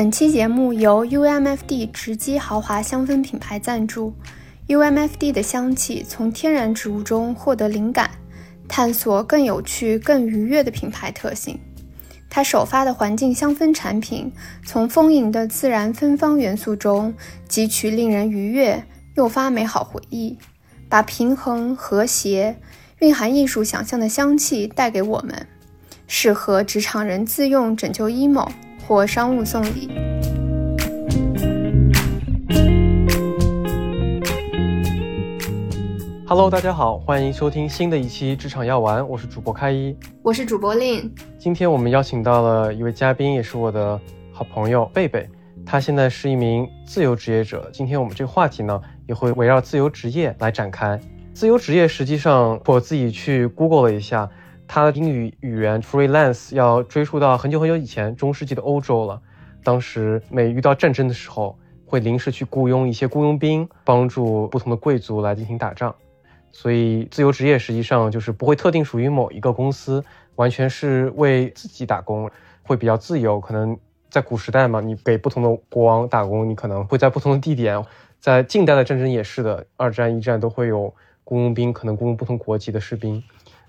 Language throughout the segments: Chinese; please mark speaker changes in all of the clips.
Speaker 1: 本期节目由 UMFD 直击豪华香氛品牌赞助。UMFD 的香气从天然植物中获得灵感，探索更有趣、更愉悦的品牌特性。它首发的环境香氛产品，从丰盈的自然芬芳元素中汲取令人愉悦、诱发美好回忆，把平衡、和谐、蕴含艺术想象的香气带给我们，适合职场人自用拯救 emo 或商务送礼。
Speaker 2: Hello，大家好，欢迎收听新的一期职场药丸，我是主播开一，
Speaker 1: 我是主播令。
Speaker 2: 今天我们邀请到了一位嘉宾，也是我的好朋友贝贝，他现在是一名自由职业者。今天我们这个话题呢，也会围绕自由职业来展开。自由职业实际上，我自己去 Google 了一下，它的英语语言 freelance 要追溯到很久很久以前，中世纪的欧洲了。当时每遇到战争的时候，会临时去雇佣一些雇佣兵，帮助不同的贵族来进行打仗。所以，自由职业实际上就是不会特定属于某一个公司，完全是为自己打工，会比较自由。可能在古时代嘛，你给不同的国王打工，你可能会在不同的地点。在近代的战争也是的，二战、一战都会有雇佣兵，可能雇佣不同国籍的士兵。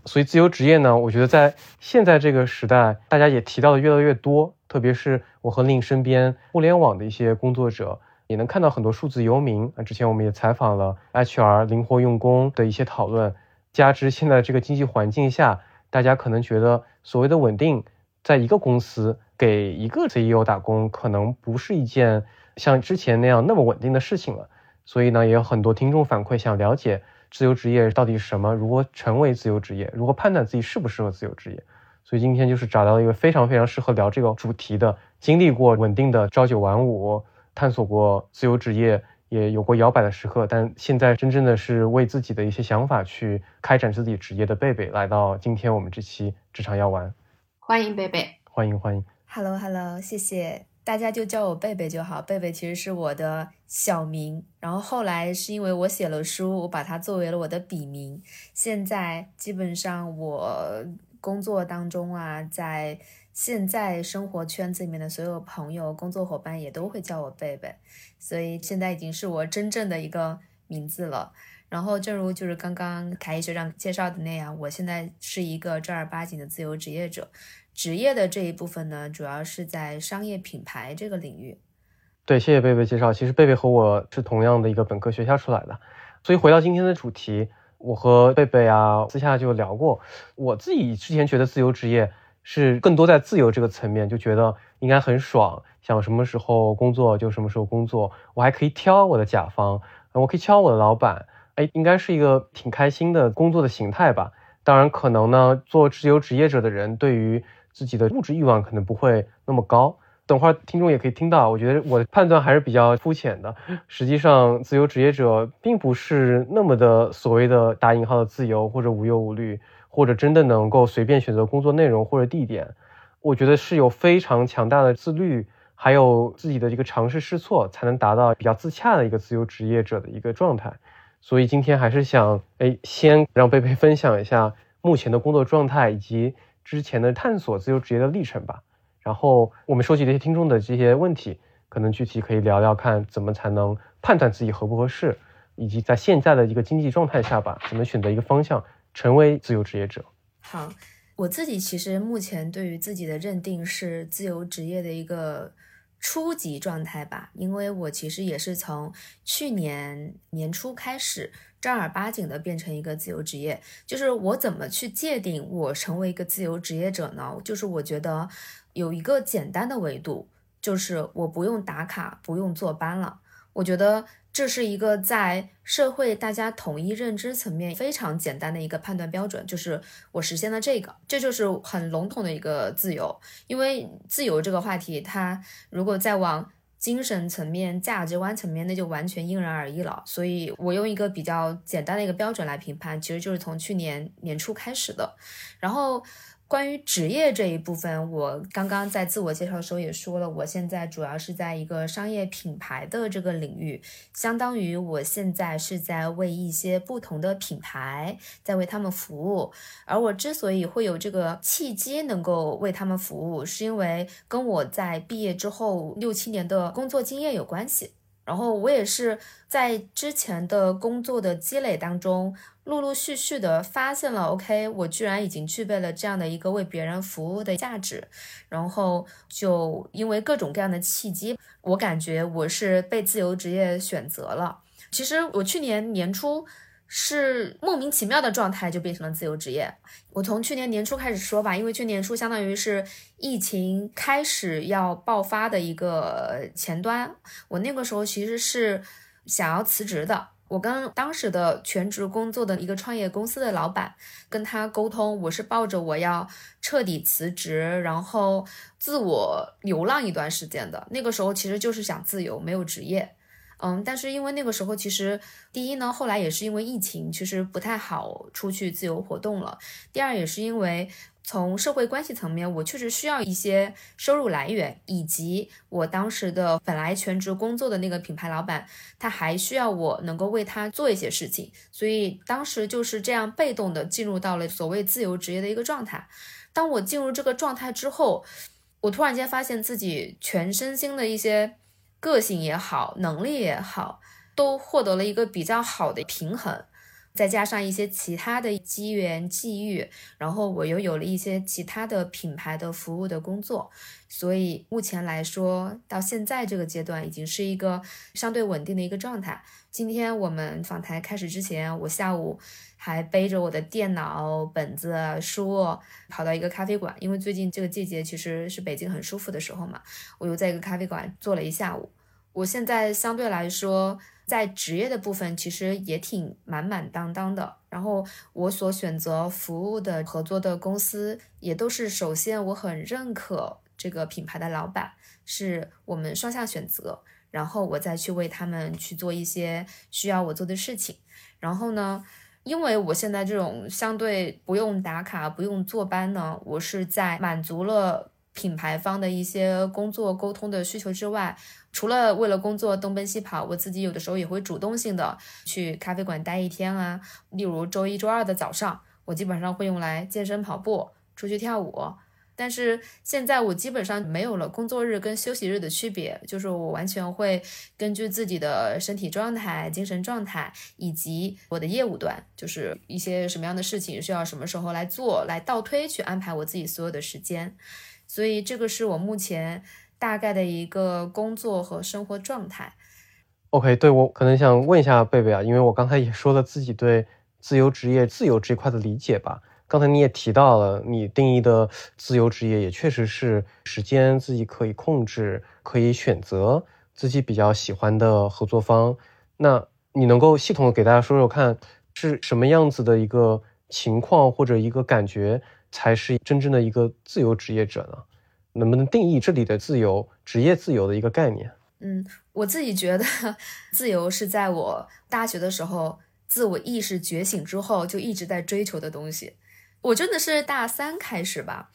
Speaker 2: 所以，自由职业呢，我觉得在现在这个时代，大家也提到的越来越多，特别是我和另身边互联网的一些工作者。也能看到很多数字游民啊，之前我们也采访了 HR 灵活用工的一些讨论。加之现在这个经济环境下，大家可能觉得所谓的稳定，在一个公司给一个 CEO 打工，可能不是一件像之前那样那么稳定的事情了。所以呢，也有很多听众反馈想了解自由职业到底是什么，如何成为自由职业，如何判断自己适不适合自由职业。所以今天就是找到了一个非常非常适合聊这个主题的，经历过稳定的朝九晚五。探索过自由职业，也有过摇摆的时刻，但现在真正的是为自己的一些想法去开展自己职业的贝贝，来到今天我们这期职场药丸，
Speaker 1: 欢迎贝贝，
Speaker 2: 欢迎欢迎
Speaker 3: ，Hello Hello，谢谢大家就叫我贝贝就好，贝贝其实是我的小名，然后后来是因为我写了书，我把它作为了我的笔名，现在基本上我工作当中啊，在。现在生活圈子里面的所有朋友、工作伙伴也都会叫我贝贝，所以现在已经是我真正的一个名字了。然后，正如就是刚刚凯一学长介绍的那样，我现在是一个正儿八经的自由职业者。职业的这一部分呢，主要是在商业品牌这个领域。
Speaker 2: 对，谢谢贝贝介绍。其实贝贝和我是同样的一个本科学校出来的，所以回到今天的主题，我和贝贝啊私下就聊过，我自己之前觉得自由职业。是更多在自由这个层面，就觉得应该很爽，想什么时候工作就什么时候工作，我还可以挑我的甲方，我可以挑我的老板，哎，应该是一个挺开心的工作的形态吧。当然，可能呢，做自由职业者的人对于自己的物质欲望可能不会那么高。等会儿听众也可以听到，我觉得我的判断还是比较肤浅的。实际上，自由职业者并不是那么的所谓的打引号的自由或者无忧无虑。或者真的能够随便选择工作内容或者地点，我觉得是有非常强大的自律，还有自己的一个尝试试错，才能达到比较自洽的一个自由职业者的一个状态。所以今天还是想，哎，先让贝贝分享一下目前的工作状态以及之前的探索自由职业的历程吧。然后我们收集这些听众的这些问题，可能具体可以聊聊看，怎么才能判断自己合不合适，以及在现在的一个经济状态下吧，怎么选择一个方向。成为自由职业者。
Speaker 3: 好，我自己其实目前对于自己的认定是自由职业的一个初级状态吧，因为我其实也是从去年年初开始正儿八经的变成一个自由职业。就是我怎么去界定我成为一个自由职业者呢？就是我觉得有一个简单的维度，就是我不用打卡，不用坐班了。我觉得。这是一个在社会大家统一认知层面非常简单的一个判断标准，就是我实现了这个，这就是很笼统的一个自由。因为自由这个话题，它如果再往精神层面、价值观层面，那就完全因人而异了。所以我用一个比较简单的一个标准来评判，其实就是从去年年初开始的。然后关于职业这一部分，我刚刚在自我介绍的时候也说了，我现在主要是在一个商业品牌的这个领域，相当于我现在是在为一些不同的品牌在为他们服务。而我之所以会有这个契机能够为他们服务，是因为跟我在毕业之后六七年的工作经验有关系。然后我也是在之前的工作的积累当中。陆陆续续的发现了，OK，我居然已经具备了这样的一个为别人服务的价值，然后就因为各种各样的契机，我感觉我是被自由职业选择了。其实我去年年初是莫名其妙的状态就变成了自由职业。我从去年年初开始说吧，因为去年初相当于是疫情开始要爆发的一个前端，我那个时候其实是想要辞职的。我跟当时的全职工作的一个创业公司的老板跟他沟通，我是抱着我要彻底辞职，然后自我流浪一段时间的。那个时候其实就是想自由，没有职业。嗯，但是因为那个时候其实第一呢，后来也是因为疫情，其实不太好出去自由活动了。第二也是因为。从社会关系层面，我确实需要一些收入来源，以及我当时的本来全职工作的那个品牌老板，他还需要我能够为他做一些事情，所以当时就是这样被动的进入到了所谓自由职业的一个状态。当我进入这个状态之后，我突然间发现自己全身心的一些个性也好，能力也好，都获得了一个比较好的平衡。再加上一些其他的机缘际遇，然后我又有了一些其他的品牌的服务的工作，所以目前来说，到现在这个阶段已经是一个相对稳定的一个状态。今天我们访谈开始之前，我下午还背着我的电脑、本子、书，跑到一个咖啡馆，因为最近这个季节其实是北京很舒服的时候嘛，我又在一个咖啡馆坐了一下午。我现在相对来说。在职业的部分，其实也挺满满当当的。然后我所选择服务的合作的公司，也都是首先我很认可这个品牌的老板，是我们双向选择。然后我再去为他们去做一些需要我做的事情。然后呢，因为我现在这种相对不用打卡、不用坐班呢，我是在满足了品牌方的一些工作沟通的需求之外。除了为了工作东奔西跑，我自己有的时候也会主动性的去咖啡馆待一天啊。例如周一、周二的早上，我基本上会用来健身、跑步、出去跳舞。但是现在我基本上没有了工作日跟休息日的区别，就是我完全会根据自己的身体状态、精神状态以及我的业务端，就是一些什么样的事情需要什么时候来做，来倒推去安排我自己所有的时间。所以这个是我目前。大概的一个工作和生活状态。
Speaker 2: OK，对我可能想问一下贝贝啊，因为我刚才也说了自己对自由职业、自由这块的理解吧。刚才你也提到了，你定义的自由职业也确实是时间自己可以控制，可以选择自己比较喜欢的合作方。那你能够系统的给大家说说看，是什么样子的一个情况或者一个感觉，才是真正的一个自由职业者呢？能不能定义这里的自由、职业自由的一个概念？
Speaker 3: 嗯，我自己觉得，自由是在我大学的时候自我意识觉醒之后就一直在追求的东西。我真的是大三开始吧，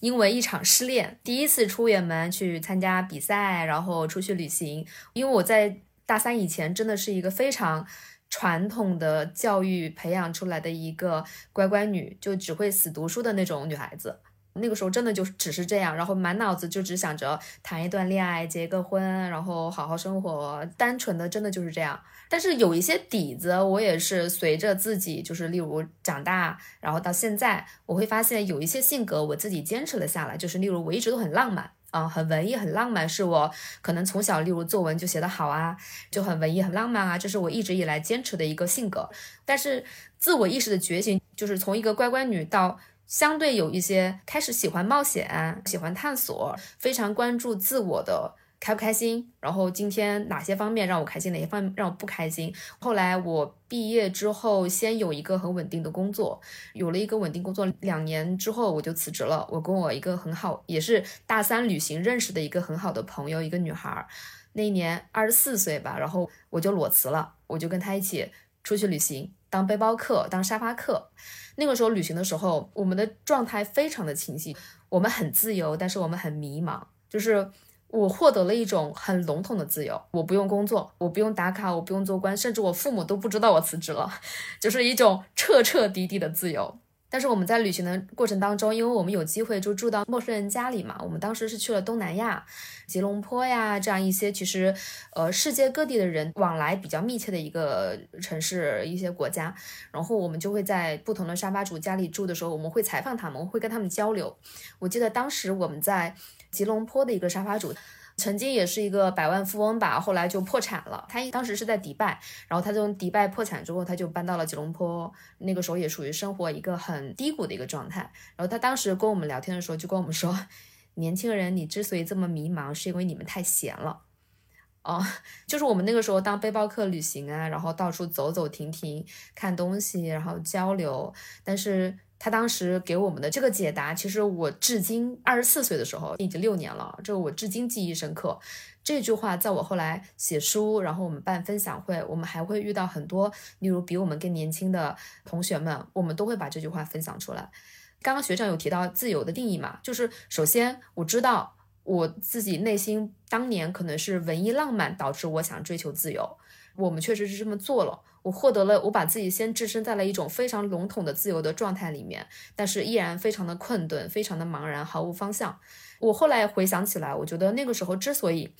Speaker 3: 因为一场失恋，第一次出远门去参加比赛，然后出去旅行。因为我在大三以前真的是一个非常传统的教育培养出来的一个乖乖女，就只会死读书的那种女孩子。那个时候真的就只是这样，然后满脑子就只想着谈一段恋爱、结个婚，然后好好生活，单纯的真的就是这样。但是有一些底子，我也是随着自己，就是例如长大，然后到现在，我会发现有一些性格我自己坚持了下来，就是例如我一直都很浪漫啊，很文艺、很浪漫，是我可能从小例如作文就写得好啊，就很文艺、很浪漫啊，这是我一直以来坚持的一个性格。但是自我意识的觉醒，就是从一个乖乖女到。相对有一些开始喜欢冒险，喜欢探索，非常关注自我的开不开心，然后今天哪些方面让我开心，哪些方面让我不开心。后来我毕业之后，先有一个很稳定的工作，有了一个稳定工作，两年之后我就辞职了。我跟我一个很好，也是大三旅行认识的一个很好的朋友，一个女孩，那一年二十四岁吧，然后我就裸辞了，我就跟她一起出去旅行。当背包客，当沙发客。那个时候旅行的时候，我们的状态非常的清晰，我们很自由，但是我们很迷茫。就是我获得了一种很笼统的自由，我不用工作，我不用打卡，我不用做官，甚至我父母都不知道我辞职了，就是一种彻彻底底的自由。但是我们在旅行的过程当中，因为我们有机会就住到陌生人家里嘛，我们当时是去了东南亚，吉隆坡呀这样一些其实呃世界各地的人往来比较密切的一个城市一些国家，然后我们就会在不同的沙发主家里住的时候，我们会采访他们，会跟他们交流。我记得当时我们在吉隆坡的一个沙发主。曾经也是一个百万富翁吧，后来就破产了。他当时是在迪拜，然后他从迪拜破产之后，他就搬到了吉隆坡。那个时候也属于生活一个很低谷的一个状态。然后他当时跟我们聊天的时候，就跟我们说：“年轻人，你之所以这么迷茫，是因为你们太闲了。”哦，就是我们那个时候当背包客旅行啊，然后到处走走停停，看东西，然后交流，但是。他当时给我们的这个解答，其实我至今二十四岁的时候已经六年了，这个我至今记忆深刻。这句话在我后来写书，然后我们办分享会，我们还会遇到很多，例如比我们更年轻的同学们，我们都会把这句话分享出来。刚刚学长有提到自由的定义嘛，就是首先我知道我自己内心当年可能是文艺浪漫导致我想追求自由，我们确实是这么做了。我获得了，我把自己先置身在了一种非常笼统的自由的状态里面，但是依然非常的困顿，非常的茫然，毫无方向。我后来回想起来，我觉得那个时候之所以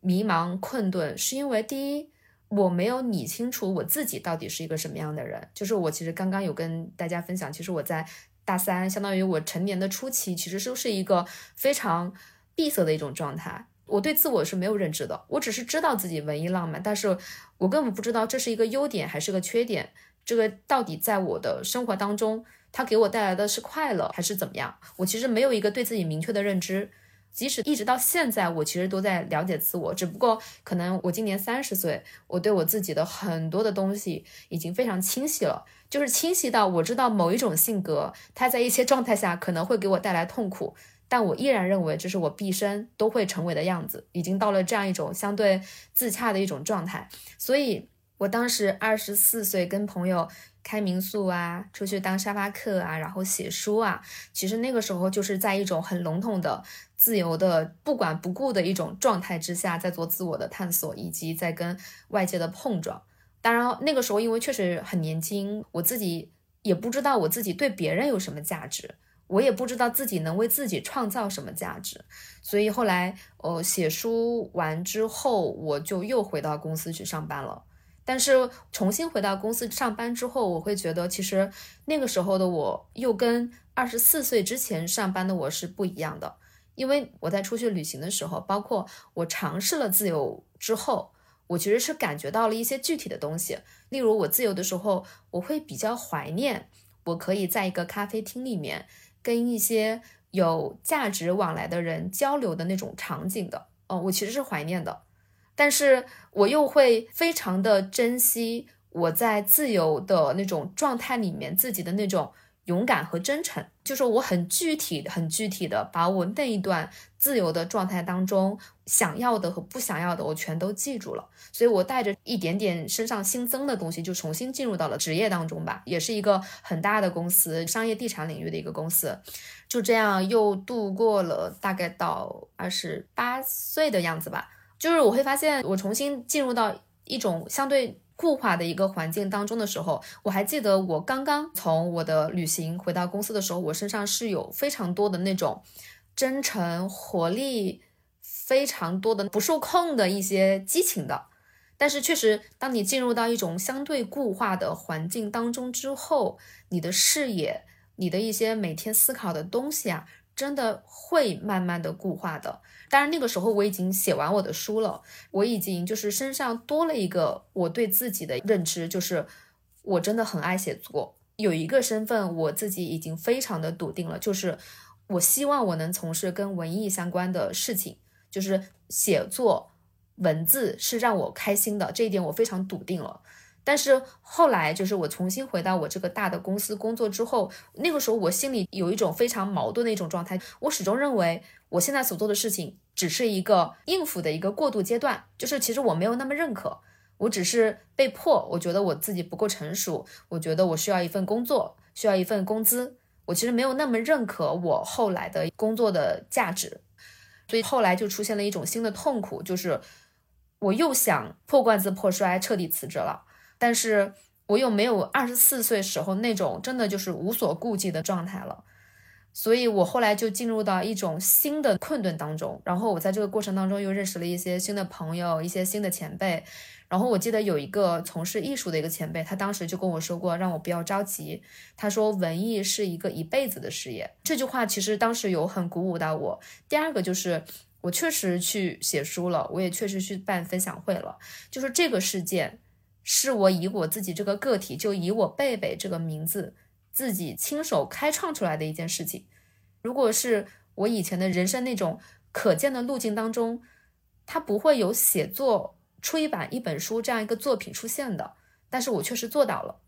Speaker 3: 迷茫困顿，是因为第一，我没有理清楚我自己到底是一个什么样的人。就是我其实刚刚有跟大家分享，其实我在大三，相当于我成年的初期，其实都是一个非常闭塞的一种状态。我对自我是没有认知的，我只是知道自己文艺浪漫，但是我根本不知道这是一个优点还是个缺点。这个到底在我的生活当中，它给我带来的是快乐还是怎么样？我其实没有一个对自己明确的认知。即使一直到现在，我其实都在了解自我，只不过可能我今年三十岁，我对我自己的很多的东西已经非常清晰了，就是清晰到我知道某一种性格，它在一些状态下可能会给我带来痛苦。但我依然认为这是我毕生都会成为的样子，已经到了这样一种相对自洽的一种状态。所以，我当时二十四岁，跟朋友开民宿啊，出去当沙发客啊，然后写书啊，其实那个时候就是在一种很笼统的、自由的、不管不顾的一种状态之下，在做自我的探索，以及在跟外界的碰撞。当然，那个时候因为确实很年轻，我自己也不知道我自己对别人有什么价值。我也不知道自己能为自己创造什么价值，所以后来，呃，写书完之后，我就又回到公司去上班了。但是重新回到公司上班之后，我会觉得其实那个时候的我又跟二十四岁之前上班的我是不一样的。因为我在出去旅行的时候，包括我尝试了自由之后，我其实是感觉到了一些具体的东西。例如，我自由的时候，我会比较怀念我可以在一个咖啡厅里面。跟一些有价值往来的人交流的那种场景的，哦，我其实是怀念的，但是我又会非常的珍惜我在自由的那种状态里面自己的那种。勇敢和真诚，就是我很具体、很具体的把我那一段自由的状态当中想要的和不想要的，我全都记住了。所以我带着一点点身上新增的东西，就重新进入到了职业当中吧，也是一个很大的公司，商业地产领域的一个公司。就这样又度过了大概到二十八岁的样子吧。就是我会发现，我重新进入到一种相对。固化的一个环境当中的时候，我还记得我刚刚从我的旅行回到公司的时候，我身上是有非常多的那种真诚、活力，非常多的不受控的一些激情的。但是确实，当你进入到一种相对固化的环境当中之后，你的视野、你的一些每天思考的东西啊，真的会慢慢的固化的。当然，那个时候我已经写完我的书了，我已经就是身上多了一个我对自己的认知，就是我真的很爱写作。有一个身份，我自己已经非常的笃定了，就是我希望我能从事跟文艺相关的事情，就是写作文字是让我开心的，这一点我非常笃定了。但是后来，就是我重新回到我这个大的公司工作之后，那个时候我心里有一种非常矛盾的一种状态，我始终认为我现在所做的事情。只是一个应付的一个过渡阶段，就是其实我没有那么认可。我只是被迫，我觉得我自己不够成熟，我觉得我需要一份工作，需要一份工资。我其实没有那么认可我后来的工作的价值，所以后来就出现了一种新的痛苦，就是我又想破罐子破摔，彻底辞职了，但是我又没有二十四岁时候那种真的就是无所顾忌的状态了，所以我后来就进入到一种新的困顿当中，然后我在这个过程当中又认识了一些新的朋友，一些新的前辈。然后我记得有一个从事艺术的一个前辈，他当时就跟我说过，让我不要着急。他说文艺是一个一辈子的事业，这句话其实当时有很鼓舞到我。第二个就是我确实去写书了，我也确实去办分享会了。就是这个事件，是我以我自己这个个体，就以我贝贝这个名字，自己亲手开创出来的一件事情。如果是我以前的人生那种可见的路径当中，它不会有写作。出一版一本书这样一个作品出现的，但是我确实做到了，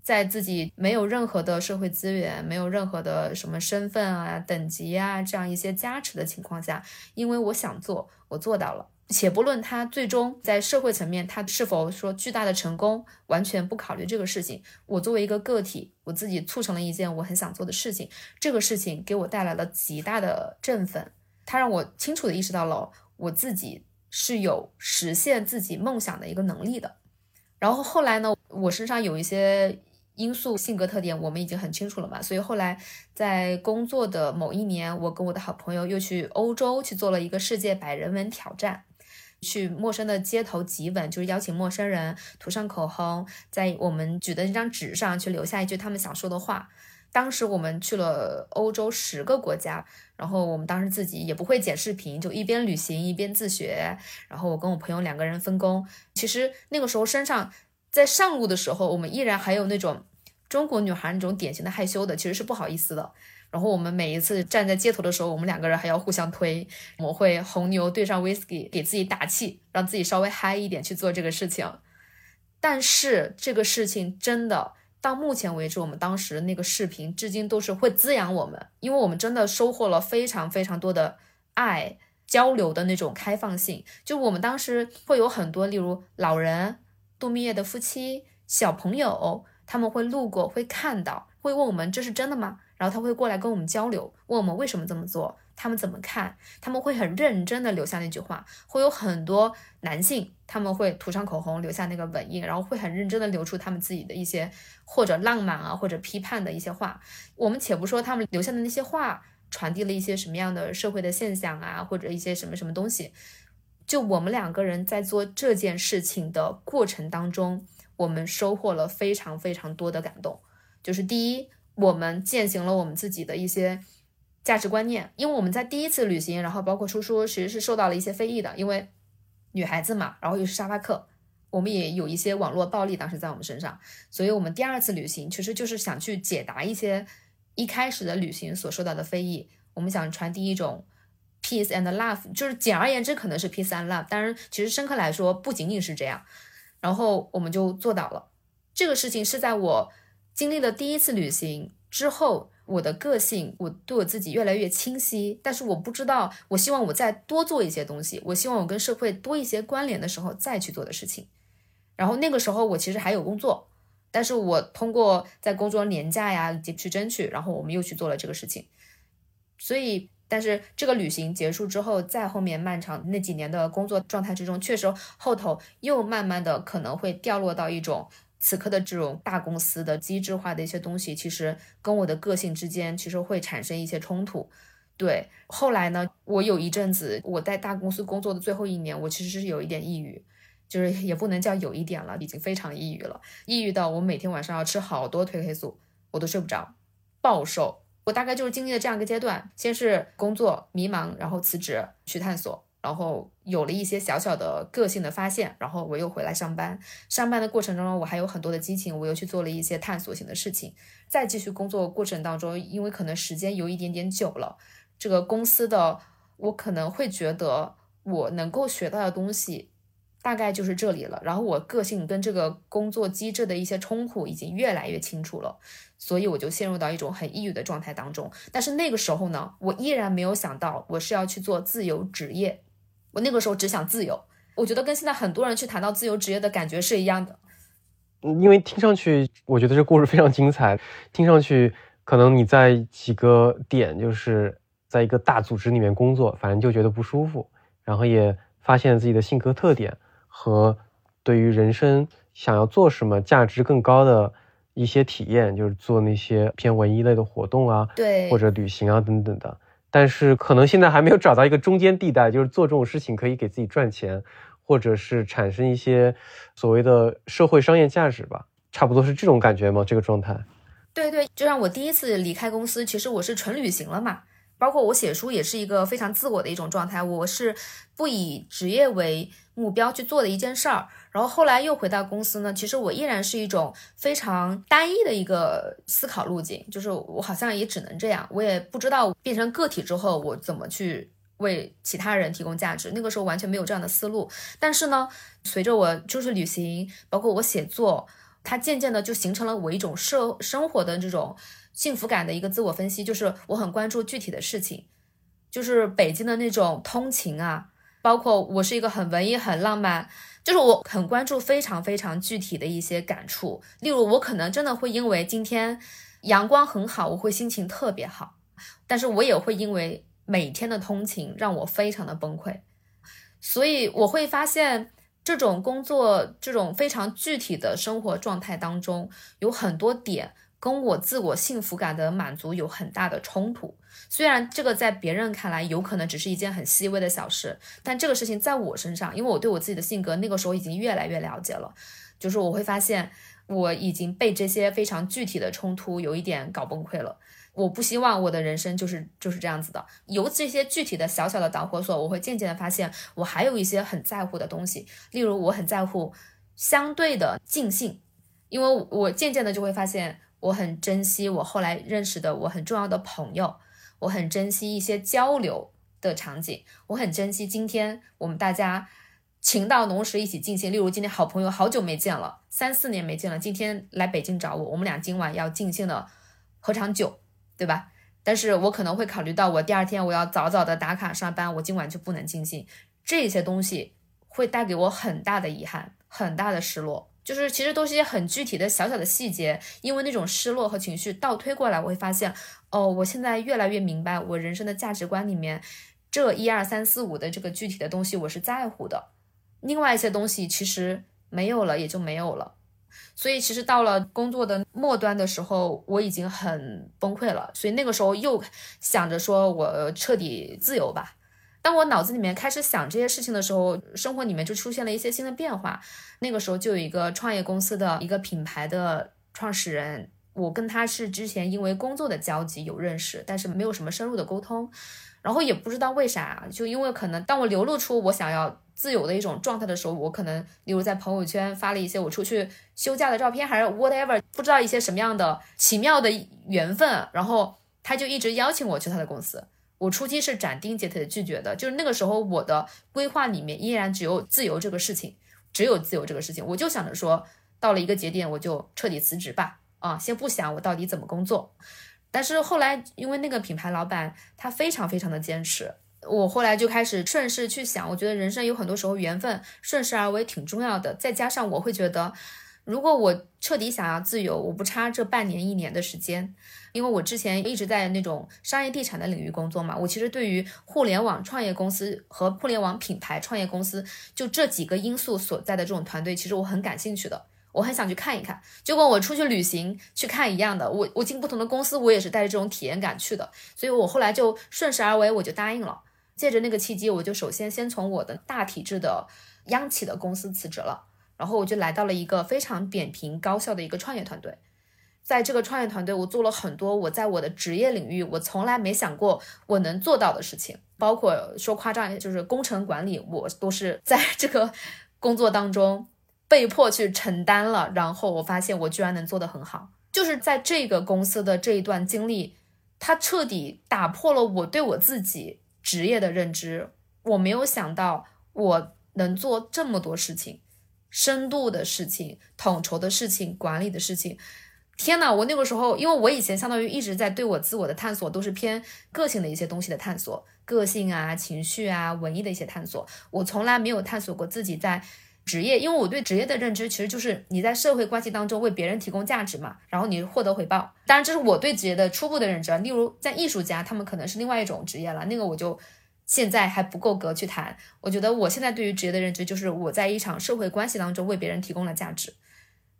Speaker 3: 在自己没有任何的社会资源、没有任何的什么身份啊、等级啊这样一些加持的情况下，因为我想做，我做到了。且不论他最终在社会层面他是否说巨大的成功，完全不考虑这个事情。我作为一个个体，我自己促成了一件我很想做的事情，这个事情给我带来了极大的振奋，它让我清楚的意识到了我自己。是有实现自己梦想的一个能力的。然后后来呢，我身上有一些因素、性格特点，我们已经很清楚了嘛。所以后来在工作的某一年，我跟我的好朋友又去欧洲去做了一个世界百人文挑战，去陌生的街头挤吻，就是邀请陌生人涂上口红，在我们举的那张纸上去留下一句他们想说的话。当时我们去了欧洲十个国家，然后我们当时自己也不会剪视频，就一边旅行一边自学。然后我跟我朋友两个人分工。其实那个时候身上在上路的时候，我们依然还有那种中国女孩那种典型的害羞的，其实是不好意思的。然后我们每一次站在街头的时候，我们两个人还要互相推，我会红牛兑上 whisky 给自己打气，让自己稍微嗨一点去做这个事情。但是这个事情真的。到目前为止，我们当时那个视频至今都是会滋养我们，因为我们真的收获了非常非常多的爱交流的那种开放性。就我们当时会有很多，例如老人、度蜜月的夫妻、小朋友，他们会路过，会看到，会问我们这是真的吗？然后他会过来跟我们交流，问我们为什么这么做。他们怎么看？他们会很认真的留下那句话，会有很多男性，他们会涂上口红，留下那个吻印，然后会很认真的留出他们自己的一些或者浪漫啊，或者批判的一些话。我们且不说他们留下的那些话传递了一些什么样的社会的现象啊，或者一些什么什么东西，就我们两个人在做这件事情的过程当中，我们收获了非常非常多的感动。就是第一，我们践行了我们自己的一些。价值观念，因为我们在第一次旅行，然后包括出书，其实是受到了一些非议的，因为女孩子嘛，然后又是沙发客，我们也有一些网络暴力当时在我们身上，所以我们第二次旅行其实就是想去解答一些一开始的旅行所受到的非议，我们想传递一种 peace and love，就是简而言之可能是 peace and love，当然其实深刻来说不仅仅是这样，然后我们就做到了。这个事情，是在我经历了第一次旅行之后。我的个性，我对我自己越来越清晰，但是我不知道，我希望我再多做一些东西，我希望我跟社会多一些关联的时候再去做的事情。然后那个时候我其实还有工作，但是我通过在工作年假呀以及去争取，然后我们又去做了这个事情。所以，但是这个旅行结束之后，在后面漫长那几年的工作状态之中，确实后头又慢慢的可能会掉落到一种。此刻的这种大公司的机制化的一些东西，其实跟我的个性之间其实会产生一些冲突。对，后来呢，我有一阵子我在大公司工作的最后一年，我其实是有一点抑郁，就是 也不能叫有一点了，已经非常抑郁了，抑郁到我每天晚上要吃好多褪黑素，我都睡不着，暴瘦。我大概就是经历了这样一个阶段，先是工作迷茫，然后辞职去探索。然后有了一些小小的个性的发现，然后我又回来上班。上班的过程中，我还有很多的激情，我又去做了一些探索性的事情。再继续工作过程当中，因为可能时间有一点点久了，这个公司的我可能会觉得我能够学到的东西大概就是这里了。然后我个性跟这个工作机制的一些冲突已经越来越清楚了，所以我就陷入到一种很抑郁的状态当中。但是那个时候呢，我依然没有想到我是要去做自由职业。我那个时候只想自由，我觉得跟现在很多人去谈到自由职业的感觉是一样的。
Speaker 2: 因为听上去，我觉得这故事非常精彩。听上去，可能你在几个点，就是在一个大组织里面工作，反正就觉得不舒服，然后也发现自己的性格特点和对于人生想要做什么价值更高的一些体验，就是做那些偏文艺类的活动啊，
Speaker 3: 对，
Speaker 2: 或者旅行啊等等的。但是可能现在还没有找到一个中间地带，就是做这种事情可以给自己赚钱。或者是产生一些所谓的社会商业价值吧，差不多是这种感觉吗？这个状态？
Speaker 3: 对对，就像我第一次离开公司，其实我是纯旅行了嘛。包括我写书也是一个非常自我的一种状态，我是不以职业为目标去做的一件事儿。然后后来又回到公司呢，其实我依然是一种非常单一的一个思考路径，就是我好像也只能这样，我也不知道变成个体之后我怎么去。为其他人提供价值，那个时候完全没有这样的思路。但是呢，随着我就是旅行，包括我写作，它渐渐的就形成了我一种社生活的这种幸福感的一个自我分析，就是我很关注具体的事情，就是北京的那种通勤啊，包括我是一个很文艺、很浪漫，就是我很关注非常非常具体的一些感触。例如，我可能真的会因为今天阳光很好，我会心情特别好，但是我也会因为。每天的通勤让我非常的崩溃，所以我会发现这种工作这种非常具体的生活状态当中，有很多点跟我自我幸福感的满足有很大的冲突。虽然这个在别人看来有可能只是一件很细微的小事，但这个事情在我身上，因为我对我自己的性格那个时候已经越来越了解了，就是我会发现我已经被这些非常具体的冲突有一点搞崩溃了。我不希望我的人生就是就是这样子的。由这些具体的小小的导火索，我会渐渐的发现，我还有一些很在乎的东西。例如，我很在乎相对的尽兴，因为我渐渐的就会发现，我很珍惜我后来认识的我很重要的朋友，我很珍惜一些交流的场景，我很珍惜今天我们大家情到浓时一起尽兴。例如，今天好朋友好久没见了，三四年没见了，今天来北京找我，我们俩今晚要尽兴的喝场酒。对吧？但是我可能会考虑到，我第二天我要早早的打卡上班，我今晚就不能尽兴。这些东西会带给我很大的遗憾，很大的失落。就是其实都是些很具体的小小的细节，因为那种失落和情绪倒推过来，我会发现，哦，我现在越来越明白，我人生的价值观里面这一二三四五的这个具体的东西我是在乎的，另外一些东西其实没有了也就没有了。所以其实到了工作的末端的时候，我已经很崩溃了。所以那个时候又想着说，我彻底自由吧。当我脑子里面开始想这些事情的时候，生活里面就出现了一些新的变化。那个时候就有一个创业公司的一个品牌的创始人，我跟他是之前因为工作的交集有认识，但是没有什么深入的沟通。然后也不知道为啥，就因为可能当我流露出我想要。自由的一种状态的时候，我可能例如在朋友圈发了一些我出去休假的照片，还是 whatever，不知道一些什么样的奇妙的缘分，然后他就一直邀请我去他的公司。我初期是斩钉截铁的拒绝的，就是那个时候我的规划里面依然只有自由这个事情，只有自由这个事情，我就想着说到了一个节点我就彻底辞职吧，啊，先不想我到底怎么工作。但是后来因为那个品牌老板他非常非常的坚持。我后来就开始顺势去想，我觉得人生有很多时候缘分顺势而为挺重要的。再加上我会觉得，如果我彻底想要自由，我不差这半年一年的时间，因为我之前一直在那种商业地产的领域工作嘛。我其实对于互联网创业公司和互联网品牌创业公司就这几个因素所在的这种团队，其实我很感兴趣的，我很想去看一看。就跟我出去旅行去看一样的，我我进不同的公司，我也是带着这种体验感去的。所以我后来就顺势而为，我就答应了。借着那个契机，我就首先先从我的大体制的央企的公司辞职了，然后我就来到了一个非常扁平高效的一个创业团队。在这个创业团队，我做了很多我在我的职业领域我从来没想过我能做到的事情，包括说夸张，就是工程管理，我都是在 这个工作当中被迫去承担了。然后我发现我居然能做得很好，就是在这个公司的这一段经历，它彻底打破了我对我自己。职业的认知，我没有想到我能做这么多事情，深度的事情、统筹的事情、管理的事情，天呐，我那个时候，因为我以前相当于一直在对我自我的探索，都是偏个性的一些东西的探索，个性啊、情绪啊、文艺的一些探索，我从来没有探索过自己在。职业，因为我对职业的认知其实就是你在社会关系当中为别人提供价值嘛，然后你获得回报。当然，这是我对职业的初步的认知。例如，在艺术家，他们可能是另外一种职业了，那个我就现在还不够格去谈。我觉得我现在对于职业的认知就是我在一场社会关系当中为别人提供了价值。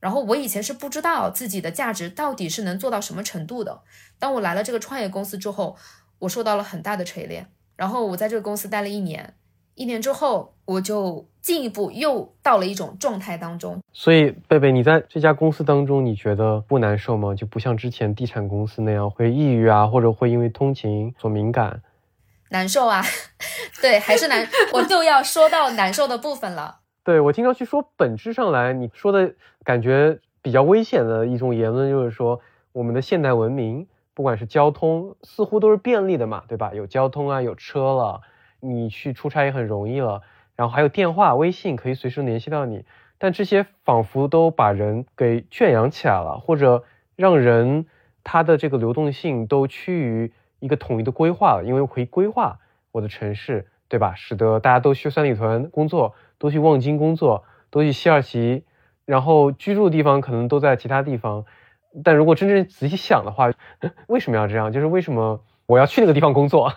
Speaker 3: 然后我以前是不知道自己的价值到底是能做到什么程度的。当我来了这个创业公司之后，我受到了很大的锤炼。然后我在这个公司待了一年。一年之后，我就进一步又到了一种状态当中。
Speaker 2: 所以，贝贝，你在这家公司当中，你觉得不难受吗？就不像之前地产公司那样会抑郁啊，或者会因为通勤所敏感？
Speaker 3: 难受啊，对，还是难。我就要说到难受的部分了。
Speaker 2: 对我听上去说，本质上来，你说的感觉比较危险的一种言论，就是说，我们的现代文明，不管是交通，似乎都是便利的嘛，对吧？有交通啊，有车了。你去出差也很容易了，然后还有电话、微信可以随时联系到你，但这些仿佛都把人给圈养起来了，或者让人他的这个流动性都趋于一个统一的规划了，因为可以规划我的城市，对吧？使得大家都去三里屯工作，都去望京工作，都去西二旗，然后居住的地方可能都在其他地方，但如果真正仔细想的话，为什么要这样？就是为什么我要去那个地方工作？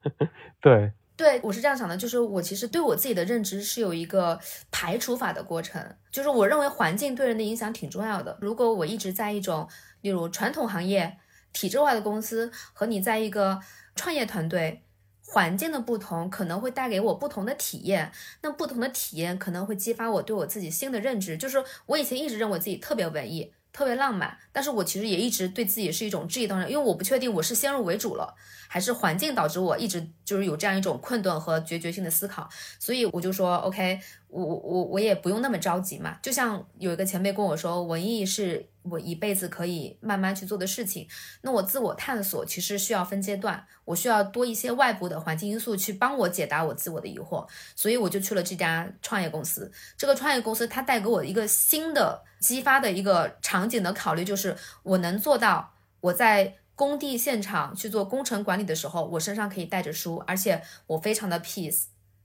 Speaker 2: 对。
Speaker 3: 对我是这样想的，就是我其实对我自己的认知是有一个排除法的过程，就是我认为环境对人的影响挺重要的。如果我一直在一种，例如传统行业、体制化的公司，和你在一个创业团队，环境的不同可能会带给我不同的体验，那不同的体验可能会激发我对我自己新的认知。就是我以前一直认为自己特别文艺。特别浪漫，但是我其实也一直对自己是一种质疑当中，因为我不确定我是先入为主了，还是环境导致我一直就是有这样一种困顿和决绝性的思考，所以我就说，OK。我我我也不用那么着急嘛，就像有一个前辈跟我说，文艺是我一辈子可以慢慢去做的事情。那我自我探索其实需要分阶段，我需要多一些外部的环境因素去帮我解答我自我的疑惑，所以我就去了这家创业公司。这个创业公司它带给我一个新的激发的一个场景的考虑，就是我能做到我在工地现场去做工程管理的时候，我身上可以带着书，而且我非常的 peace。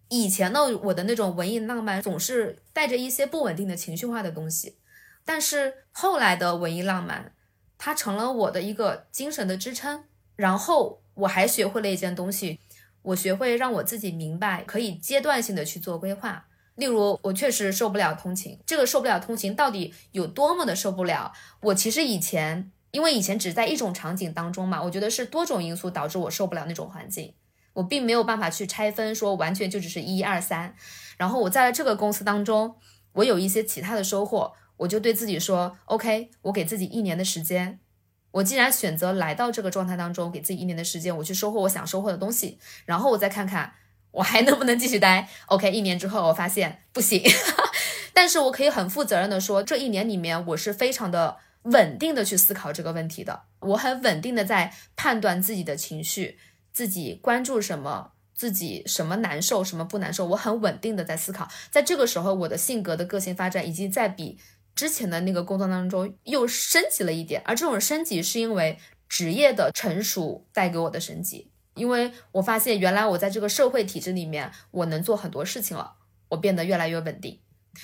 Speaker 3: 以前的我的那种文艺浪漫总是带着一些不稳定的情绪化的东西，但是后来的文艺浪漫，它成了我的一个精神的支撑。然后我还学会了一件东西，我学会让我自己明白可以阶段性的去做规划。例如，我确实受不了通勤，这个受不了通勤到底有多么的受不了？我其实以前因为以前只在一种场景当中嘛，我觉得是多种因素导致我受不了那种环境。我并没有办法去拆分，说完全就只是一二三。然后我在这个公司当中，我有一些其他的收获，我就对自己说：“OK，我给自己一年的时间。我既然选择来到这个状态当中，给自己一年的时间，我去收获我想收获的东西。然后我再看看我还能不能继续待。OK，一年之后我发现不行，但是我可以很负责任的说，这一年里面我是非常的稳定的去思考这个问题的。我很稳定的在判断自己的情绪。”自己关注什么，自己什么难受，什么不难受，我很稳定的在思考。在这个时候，我的性格的个性发展已经在比之前的那个工作当中又升级了一点。而这种升级是因为职业的成熟带给我的升级。因为我发现原来我在这个社会体制里面，我能做很多事情了，我变得越来越稳定。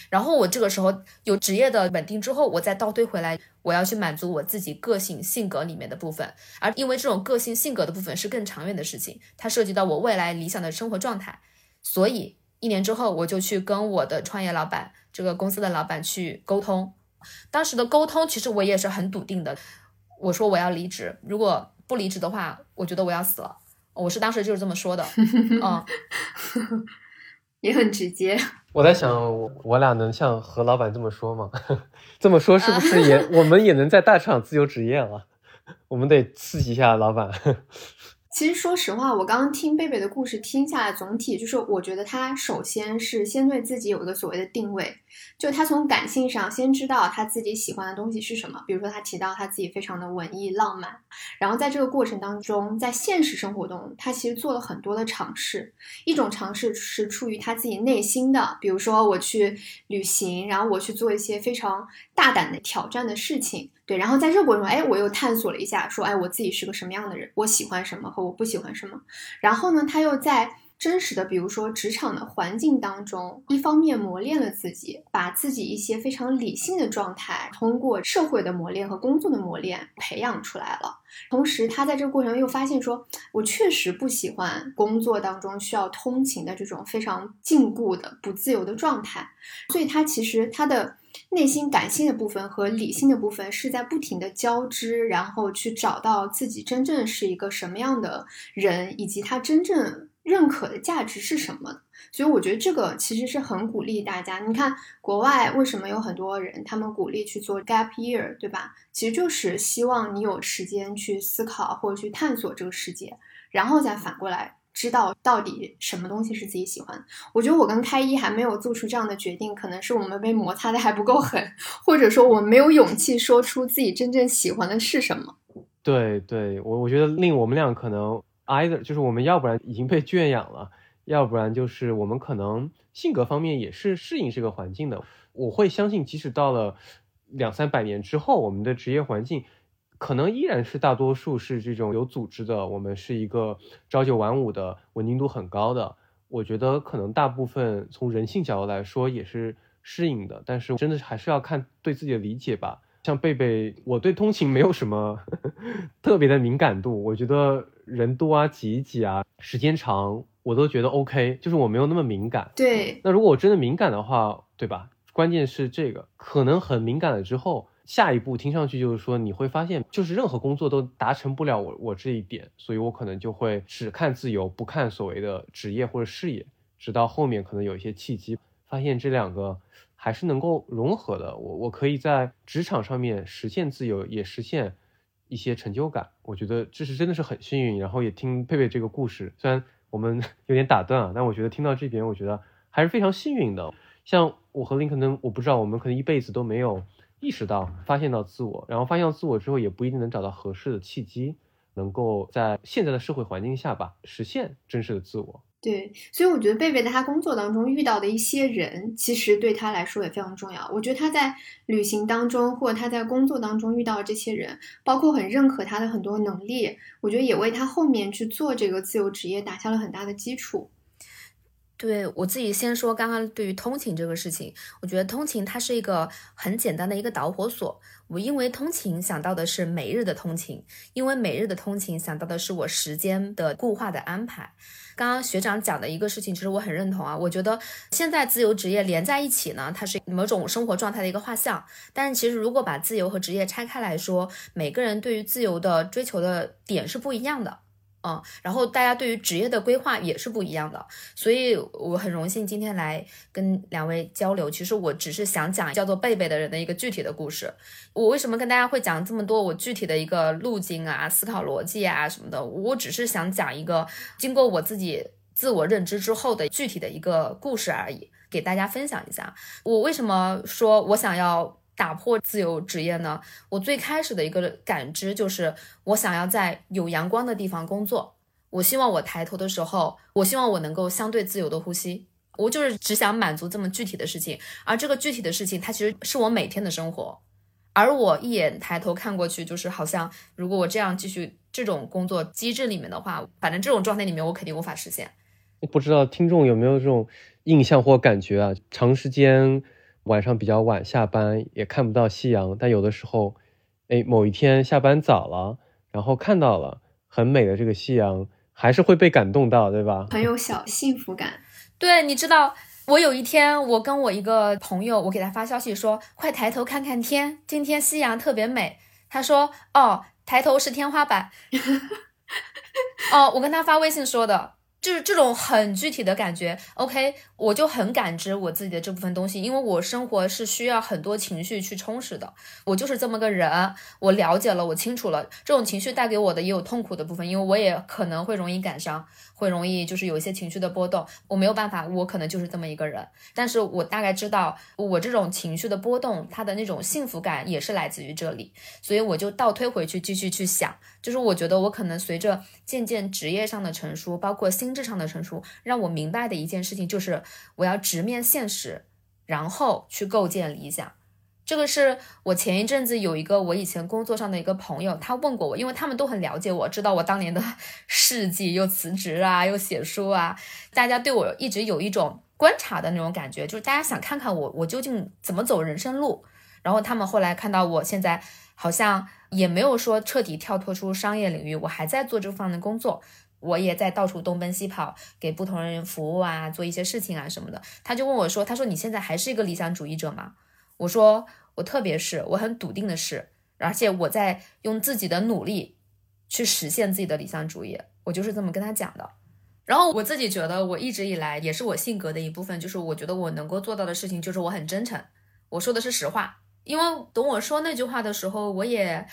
Speaker 3: 然后我这个时候有职业的稳定之后，我再倒推回来，我要去满足我自己个性性格里面的部分，而因为这种个性性格的部分是更长远的事情，它涉及到我未来理想的生活状态，所以一年之后我就去跟我的创业老板，这个公司的老板去沟通。当时的沟通其实我也是很笃定的，我说我要离职，如果不离职的话，我觉得我要死了。我是当时就是这么说的，嗯。
Speaker 1: 也很直接。
Speaker 2: 我在想，我俩能像何老板这么说吗？这么说是不是也我们也能在大厂自由职业了？我们得刺激一下老板。
Speaker 1: 其实说实话，我刚刚听贝贝的故事听下来，总体就是我觉得他首先是先对自己有一个所谓的定位，就他从感性上先知道他自己喜欢的东西是什么，比如说他提到他自己非常的文艺浪漫，然后在这个过程当中，在现实生活中，他其实做了很多的尝试。一种尝试是出于他自己内心的，比如说我去旅行，然后我去做一些非常大胆的挑战的事情，对。然后在这个过程中，哎，我又探索了一下，说，哎，我自己是个什么样的人，我喜欢什么和我不喜欢什么。然后呢，他又在。真实的，比如说职场的环境当中，一方面磨练了自己，把自己一些非常理性的状态，通过社会的磨练和工作的磨练培养出来了。同时，他在这个过程中又发现说，我确实不喜欢工作当中需要通勤的这种非常禁锢的、不自由的状态。所以，他其实他的内心感性的部分和理性的部分是在不停的交织，然后去找到自己真正是一个什么样的人，以及他真正。认可的价值是什么？所以我觉得这个其实是很鼓励大家。你看国外为什么有很多人他们鼓励去做 gap year，对吧？其实就是希望你有时间去思考或者去探索这个世界，然后再反过来知道到底什么东西是自己喜欢。我觉得我跟开一还没有做出这样的决定，可能是我们被摩擦的还不够狠，或者说我们没有勇气说出自己真正喜欢的是什么。
Speaker 2: 对对，我我觉得令我们俩可能。either 就是我们要不然已经被圈养了，要不然就是我们可能性格方面也是适应这个环境的。我会相信，即使到了两三百年之后，我们的职业环境可能依然是大多数是这种有组织的，我们是一个朝九晚五的，稳定度很高的。我觉得可能大部分从人性角度来说也是适应的，但是真的还是要看对自己的理解吧。像贝贝，我对通勤没有什么 特别的敏感度，我觉得人多啊、挤一挤啊、时间长，我都觉得 OK，就是我没有那么敏感。
Speaker 1: 对，
Speaker 2: 那如果我真的敏感的话，对吧？关键是这个，可能很敏感了之后，下一步听上去就是说，你会发现，就是任何工作都达成不了我我这一点，所以我可能就会只看自由，不看所谓的职业或者事业，直到后面可能有一些契机，发现这两个。还是能够融合的。我我可以在职场上面实现自由，也实现一些成就感。我觉得这是真的是很幸运。然后也听佩佩这个故事，虽然我们 有点打断啊，但我觉得听到这边，我觉得还是非常幸运的。像我和林可能我不知道，我们可能一辈子都没有意识到发现到自我，然后发现到自我之后，也不一定能找到合适的契机，能够在现在的社会环境下吧，实现真实的自我。
Speaker 1: 对，所以我觉得贝贝在他工作当中遇到的一些人，其实对他来说也非常重要。我觉得他在旅行当中，或者他在工作当中遇到这些人，包括很认可他的很多能力，我觉得也为他后面去做这个自由职业打下了很大的基础。
Speaker 3: 对我自己先说，刚刚对于通勤这个事情，我觉得通勤它是一个很简单的一个导火索。我因为通勤想到的是每日的通勤，因为每日的通勤想到的是我时间的固化的安排。刚刚学长讲的一个事情，其实我很认同啊。我觉得现在自由职业连在一起呢，它是某种生活状态的一个画像。但是其实如果把自由和职业拆开来说，每个人对于自由的追求的点是不一样的。嗯，然后大家对于职业的规划也是不一样的，所以我很荣幸今天来跟两位交流。其实我只是想讲叫做贝贝的人的一个具体的故事。我为什么跟大家会讲这么多我具体的一个路径啊、思考逻辑啊什么的？我只是想讲一个经过我自己自我认知之后的具体的一个故事而已，给大家分享一下。我为什么说我想要？打破自由职业呢？我最开始的一个感知就是，我想要在有阳光的地方工作。我希望我抬头的时候，我希望我能够相对自由的呼吸。我就是只想满足这么具体的事情，而这个具体的事情，它其实是我每天的生活。而我一眼抬头看过去，就是好像如果我这样继续这种工作机制里面的话，反正这种状态里面，我肯定无法实现。
Speaker 2: 我不知道听众有没有这种印象或感觉啊？长时间。晚上比较晚下班，也看不到夕阳。但有的时候，哎，某一天下班早了，然后看到了很美的这个夕阳，还是会被感动到，对吧？
Speaker 1: 很有小幸福感。
Speaker 3: 对，你知道，我有一天，我跟我一个朋友，我给他发消息说：“快抬头看看天，今天夕阳特别美。”他说：“哦，抬头是天花板。” 哦，我跟他发微信说的。就是这种很具体的感觉，OK，我就很感知我自己的这部分东西，因为我生活是需要很多情绪去充实的，我就是这么个人，我了解了，我清楚了，这种情绪带给我的也有痛苦的部分，因为我也可能会容易感伤，会容易就是有一些情绪的波动，我没有办法，我可能就是这么一个人，但是我大概知道我这种情绪的波动，它的那种幸福感也是来自于这里，所以我就倒推回去继续去想，就是我觉得我可能随着渐渐职业上的成熟，包括心智上的成熟，让我明白的一件事情就是，我要直面现实，然后去构建理想。这个是我前一阵子有一个我以前工作上的一个朋友，他问过我，因为他们都很了解我，知道我当年的 事迹，又辞职啊，又写书啊，大家对我一直有一种观察的那种感觉，就是大家想看看我，我究竟怎么走人生路。然后他们后来看到我现在好像也没有说彻底跳脱出商业领域，我还在做这方面的工作。我也在到处东奔西跑，给不同人服务啊，做一些事情啊什么的。他就问我说：“他说你现在还是一个理想主义者吗？”我说：“我特别是，我很笃定的是，而且我在用自己的努力去实现自己的理想主义。”我就是这么跟他讲的。然后我自己觉得，我一直以来也是我性格的一部分，就是我觉得我能够做到的事情，就是我很真诚，我说的是实话。因为等我说那句话的时候，我也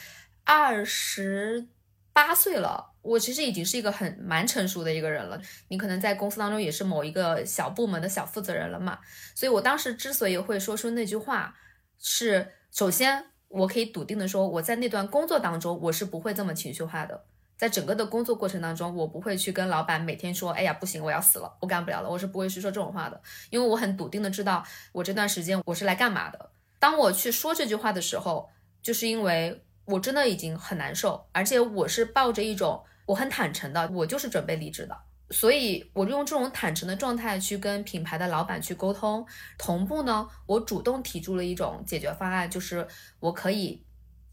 Speaker 3: 二十八岁了。我其实已经是一个很蛮成熟的一个人了，你可能在公司当中也是某一个小部门的小负责人了嘛，所以我当时之所以会说出那句话，是首先我可以笃定的说，我在那段工作当中我是不会这么情绪化的，在整个的工作过程当中，我不会去跟老板每天说，哎呀不行，我要死了，我干不了了，我是不会去说这种话的，因为我很笃定的知道我这段时间我是来干嘛的。当我去说这句话的时候，就是因为我真的已经很难受，而且我是抱着一种。我很坦诚的，我就是准备离职的，所以我用这种坦诚的状态去跟品牌的老板去沟通。同步呢，我主动提出了一种解决方案，就是我可以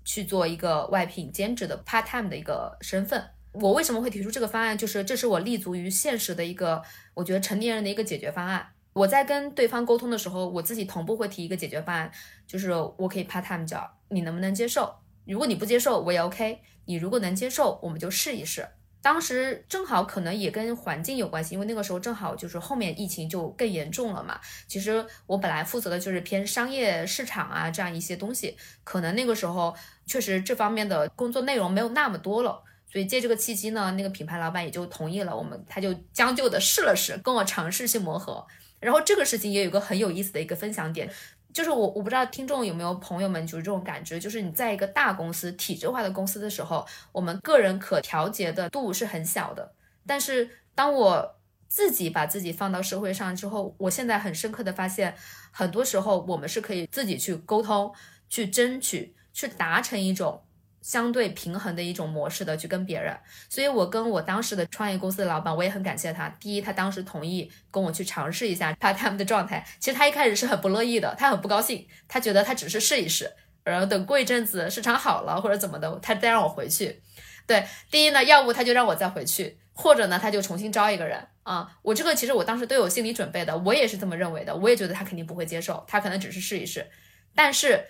Speaker 3: 去做一个外聘兼职的 part time 的一个身份。我为什么会提出这个方案？就是这是我立足于现实的一个，我觉得成年人的一个解决方案。我在跟对方沟通的时候，我自己同步会提一个解决方案，就是我可以 part time 教，你能不能接受？如果你不接受，我也 OK。你如果能接受，我们就试一试。当时正好可能也跟环境有关系，因为那个时候正好就是后面疫情就更严重了嘛。其实我本来负责的就是偏商业市场啊这样一些东西，可能那个时候确实这方面的工作内容没有那么多了。所以借这个契机呢，那个品牌老板也就同意了我们，他就将就的试了试，跟我尝试去磨合。然后这个事情也有个很有意思的一个分享点。就是我我不知道听众有没有朋友们就是这种感觉，就是你在一个大公司体制化的公司的时候，我们个人可调节的度是很小的。但是当我自己把自己放到社会上之后，我现在很深刻的发现，很多时候我们是可以自己去沟通、去争取、去达成一种。相对平衡的一种模式的去跟别人，所以我跟我当时的创业公司的老板，我也很感谢他。第一，他当时同意跟我去尝试一下 part time 的状态。其实他一开始是很不乐意的，他很不高兴，他觉得他只是试一试，然后等过一阵子市场好了或者怎么的，他再让我回去。对，第一呢，要不他就让我再回去，或者呢他就重新招一个人啊。我这个其实我当时都有心理准备的，我也是这么认为的，我也觉得他肯定不会接受，他可能只是试一试，但是。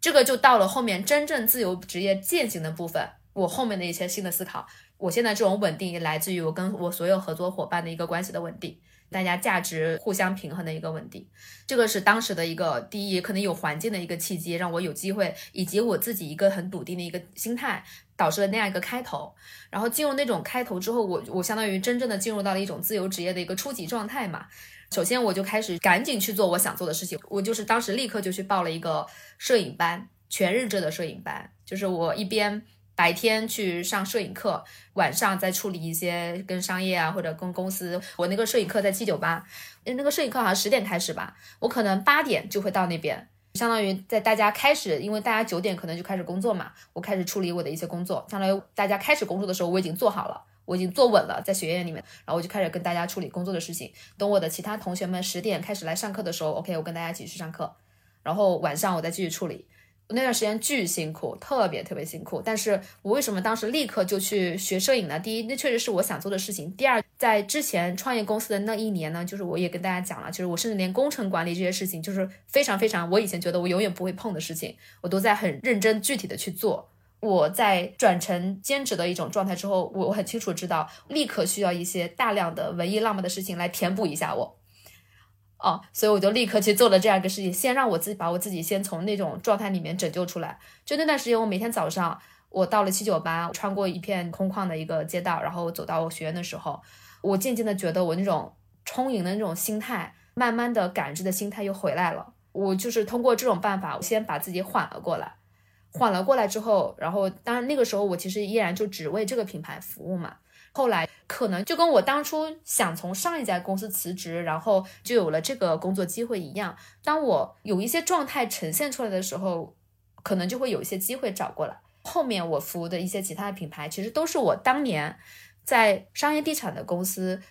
Speaker 3: 这个就到了后面真正自由职业践行的部分，我后面的一些新的思考。我现在这种稳定也来自于我跟我所有合作伙伴的一个关系的稳定，大家价值互相平衡的一个稳定。这个是当时的一个第一，可能有环境的一个契机，让我有机会，以及我自己一个很笃定的一个心态，导致了那样一个开头。然后进入那种开头之后，我我相当于真正的进入到了一种自由职业的一个初级状态嘛。首先，我就开始赶紧去做我想做的事情。我就是当时立刻就去报了一个摄影班，全日制的摄影班。就是我一边白天去上摄影课，晚上再处理一些跟商业啊或者跟公司。我那个摄影课在七九八，那个摄影课好像十点开始吧，我可能八点就会到那边，相当于在大家开始，因为大家九点可能就开始工作嘛，我开始处理我的一些工作，相当于大家开始工作的时候，我已经做好了。我已经坐稳了，在学院里面，然后我就开始跟大家处理工作的事情。等我的其他同学们十点开始来上课的时候，OK，我跟大家一起去上课。然后晚上我再继续处理。那段时间巨辛苦，特别特别辛苦。但是我为什么当时立刻就去学摄影呢？第一，那确实是我想做的事情。第二，在之前创业公司的那一年呢，就是我也跟大家讲了，就是我甚至连工程管理这些事情，就是非常非常我以前觉得我永远不会碰的事情，我都在很认真具体的去做。我在转成兼职的一种状态之后，我我很清楚知道，立刻需要一些大量的文艺浪漫的事情来填补一下我。哦，所以我就立刻去做了这样一个事情，先让我自己把我自己先从那种状态里面拯救出来。就那段时间，我每天早上我到了七九八，穿过一片空旷的一个街道，然后走到我学院的时候，我渐渐的觉得我那种充盈的那种心态，慢慢的感知的心态又回来了。我就是通过这种办法，我先把自己缓了过来，缓了过来之后，然后当然那个时候我其实依然就只为这个品牌服务嘛。后来可能就跟我当初想从上一家公司辞职，然后就有了这个工作机会一样。当我有一些状态呈现出来的时候，可能就会有一些机会找过来。后面我服务的一些其他的品牌，其实都是我当年在商业地产的公司，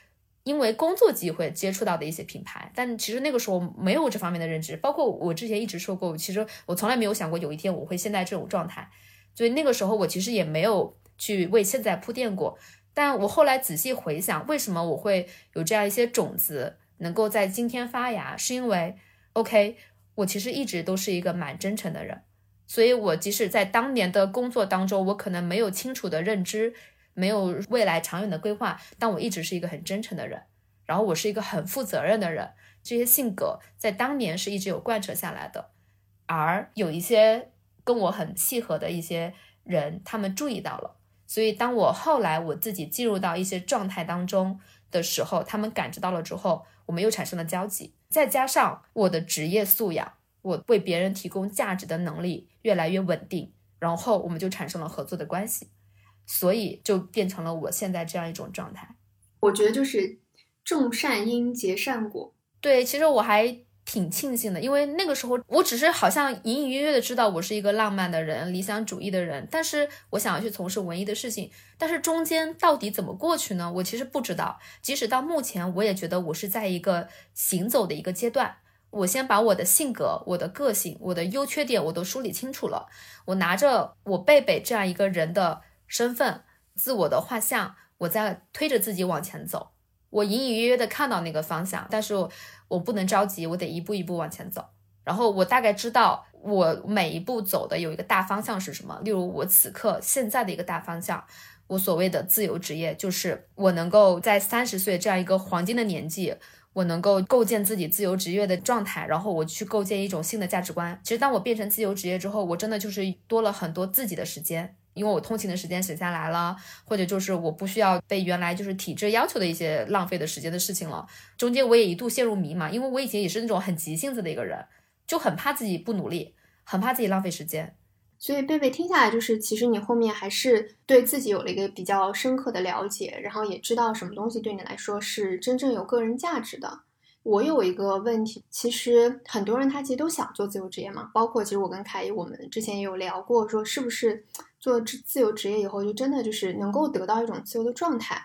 Speaker 3: 因为工作机会接触到的一些品牌。但其实那个时候没有这方面的认知，包括我之前一直说过，其实我从来没有想过有一天我会现在这种状态。所以那个时候我其实也没有去为现在铺垫过。但我后来仔细回想，为什么我会有这样一些种子能够在今天发芽，是因为，OK，我其实一直都是一个蛮真诚的人，所以我即使在当年的工作当中，我可能没有清楚的认知，没有未来长远的规划，但我一直是一个很真诚的人，然后我是一个很负责任的人，这些性格在当年是一直有贯彻下来的，而有一些跟我很契合的一些人，他们注意到了。所以，当我后来我自己进入到一些状态当中的时候，他们感知到了之后，我们又产生了交集。再加上我的职业素养，我为别人提供价值的能力越来越稳定，然后我们就产生了合作的关系，所以就变成了我现在这样一种状态。
Speaker 1: 我觉得就是种善因结善果。
Speaker 3: 对，其实我还。挺庆幸的，因为那个时候我只是好像隐隐约约的知道我是一个浪漫的人、理想主义的人，但是我想要去从事文艺的事情，但是中间到底怎么过去呢？我其实不知道。即使到目前，我也觉得我是在一个行走的一个阶段。我先把我的性格、我的个性、我的优缺点我都梳理清楚了。我拿着我贝贝这样一个人的身份、自我的画像，我在推着自己往前走。我隐隐约约的看到那个方向，但是。我不能着急，我得一步一步往前走。然后我大概知道我每一步走的有一个大方向是什么。例如我此刻现在的一个大方向，我所谓的自由职业，就是我能够在三十岁这样一个黄金的年纪，我能够构建自己自由职业的状态，然后我去构建一种新的价值观。其实当我变成自由职业之后，我真的就是多了很多自己的时间。因为我通勤的时间省下来了，或者就是我不需要被原来就是体制要求的一些浪费的时间的事情了。中间我也一度陷入迷茫，因为我以前也是那种很急性子的一个人，就很怕自己不努力，很怕自己浪费时间。
Speaker 1: 所以贝贝听下来，就是其实你后面还是对自己有了一个比较深刻的了解，然后也知道什么东西对你来说是真正有个人价值的。我有一个问题，其实很多人他其实都想做自由职业嘛，包括其实我跟凯伊，我们之前也有聊过，说是不是。做自自由职业以后，就真的就是能够得到一种自由的状态。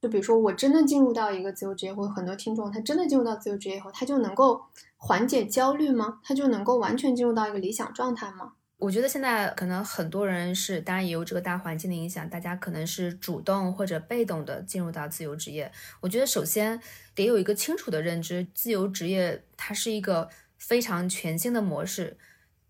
Speaker 1: 就比如说，我真的进入到一个自由职业，或者很多听众他真的进入到自由职业以后，他就能够缓解焦虑吗？他就能够完全进入到一个理想状态吗？
Speaker 3: 我觉得现在可能很多人是，当然也有这个大环境的影响，大家可能是主动或者被动的进入到自由职业。我觉得首先得有一个清楚的认知，自由职业它是一个非常全新的模式。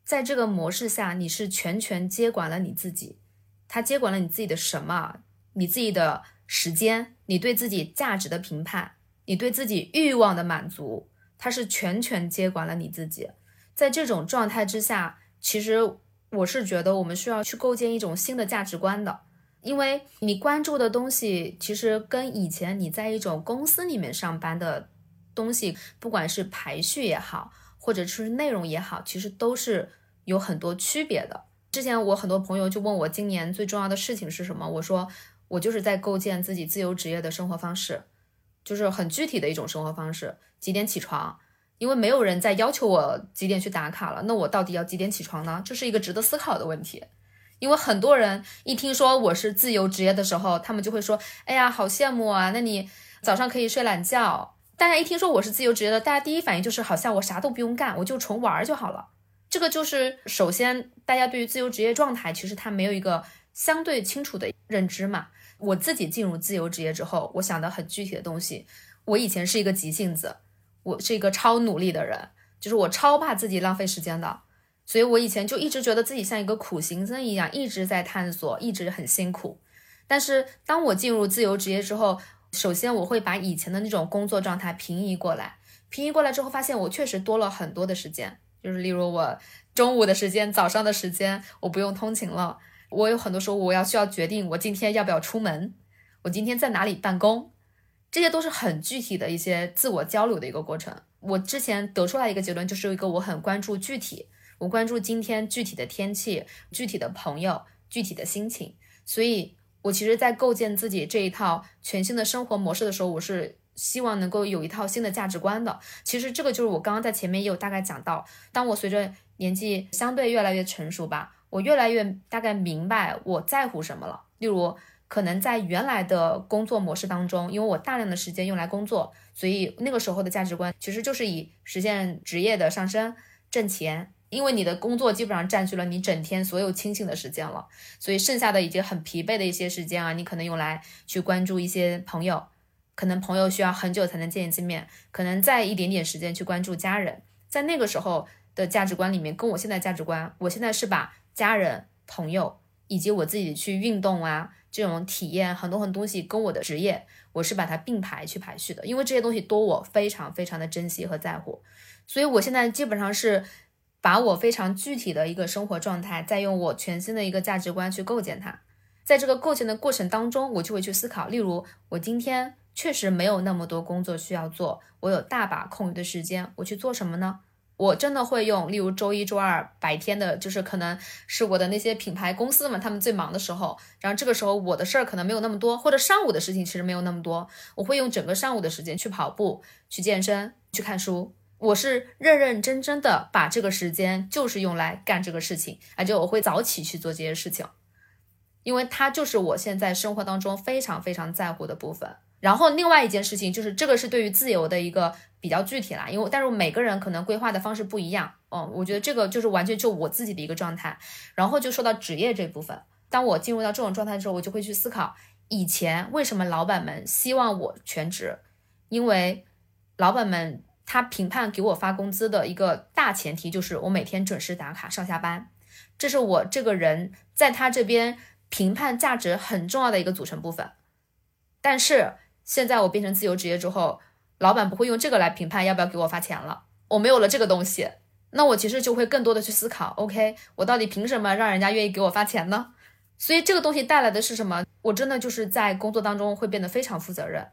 Speaker 3: 在这个模式下，你是全权接管了你自己，他接管了你自己的什么？你自己的时间，你对自己价值的评判，你对自己欲望的满足，他是全权接管了你自己。在这种状态之下，其实我是觉得我们需要去构建一种新的价值观的，因为你关注的东西，其实跟以前你在一种公司里面上班的东西，不管是排序也好。或者是内容也好，其实都是有很多区别的。之前我很多朋友就问我，今年最重要的事情是什么？我说，我就是在构建自己自由职业的生活方式，就是很具体的一种生活方式。几点起床？因为没有人再要求我几点去打卡了，那我到底要几点起床呢？这是一个值得思考的问题。因为很多人一听说我是自由职业的时候，他们就会说：“哎呀，好羡慕啊！那你早上可以睡懒觉。”大家一听说我是自由职业的，大家第一反应就是好像我啥都不用干，我就纯玩就好了。这个就是首先大家对于自由职业状态其实他没有一个相对清楚的认知嘛。我自己进入自由职业之后，我想的很具体的东西。我以前是一个急性子，我是一个超努力的人，就是我超怕自己浪费时间的。所以我以前就一直觉得自己像一个苦行僧一样，一直在探索，一直很辛苦。但是当我进入自由职业之后，首先我会把以前的那种工作状态平移过来，平移过来之后，发现我确实多了很多的时间，就是例如我中午的时间、早上的时间，我不用通勤了。我有很多时候我要需要决定我今天要不要出门，我今天在哪里办公，这些都是很具体的一些自我交流的一个过程。我之前得出来一个结论，就是一个我很关注具体。我关注今天具体的天气、具体的朋友、具体的心情，所以我其实，在构建自己这一套全新的生活模式的时候，我是希望能够有一套新的价值观的。其实这个就是我刚刚在前面也有大概讲到，当我随着年纪相对越来越成熟吧，我越来越大概明白我在乎什么了。例如，可能在原来的工作模式当中，因为我大量的时间用来工作，所以那个时候的价值观其实就是以实现职业的上升、挣钱。因为你的工作基本上占据了你整天所有清醒的时间了，所以剩下的已经很疲惫的一些时间啊，你可能用来去关注一些朋友，可能朋友需要很久才能见一次面，可能再一点点时间去关注家人。在那个时候的价值观里面，跟我现在价值观，我现在是把家人、朋友以及我自己去运动啊这种体验很多很多东西跟我的职业，我是把它并排去排序的，因为这些东西多我非常非常的珍惜和在乎，所以我现在基本上是。把我非常具体的一个生活状态，再用我全新的一个价值观去构建它。在这个构建的过程当中，我就会去思考，例如我今天确实没有那么多工作需要做，我有大把空余的时间，我去做什么呢？我真的会用，例如周一、周二白天的，就是可能是我的那些品牌公司们他们最忙的时候，然后这个时候我的事儿可能没有那么多，或者上午的事情其实没有那么多，我会用整个上午的时间去跑步、去健身、去看书。我是认认真真的把这个时间就是用来干这个事情，而且我会早起去做这些事情，因为它就是我现在生活当中非常非常在乎的部分。然后另外一件事情就是，这个是对于自由的一个比较具体啦，因为但是每个人可能规划的方式不一样。嗯，我觉得这个就是完全就我自己的一个状态。然后就说到职业这部分，当我进入到这种状态之后，我就会去思考，以前为什么老板们希望我全职，因为老板们。他评判给我发工资的一个大前提就是我每天准时打卡上下班，这是我这个人在他这边评判价值很重要的一个组成部分。但是现在我变成自由职业之后，老板不会用这个来评判要不要给我发钱了。我没有了这个东西，那我其实就会更多的去思考，OK，我到底凭什么让人家愿意给我发钱呢？所以这个东西带来的是什么？我真的就是在工作当中会变得非常负责任，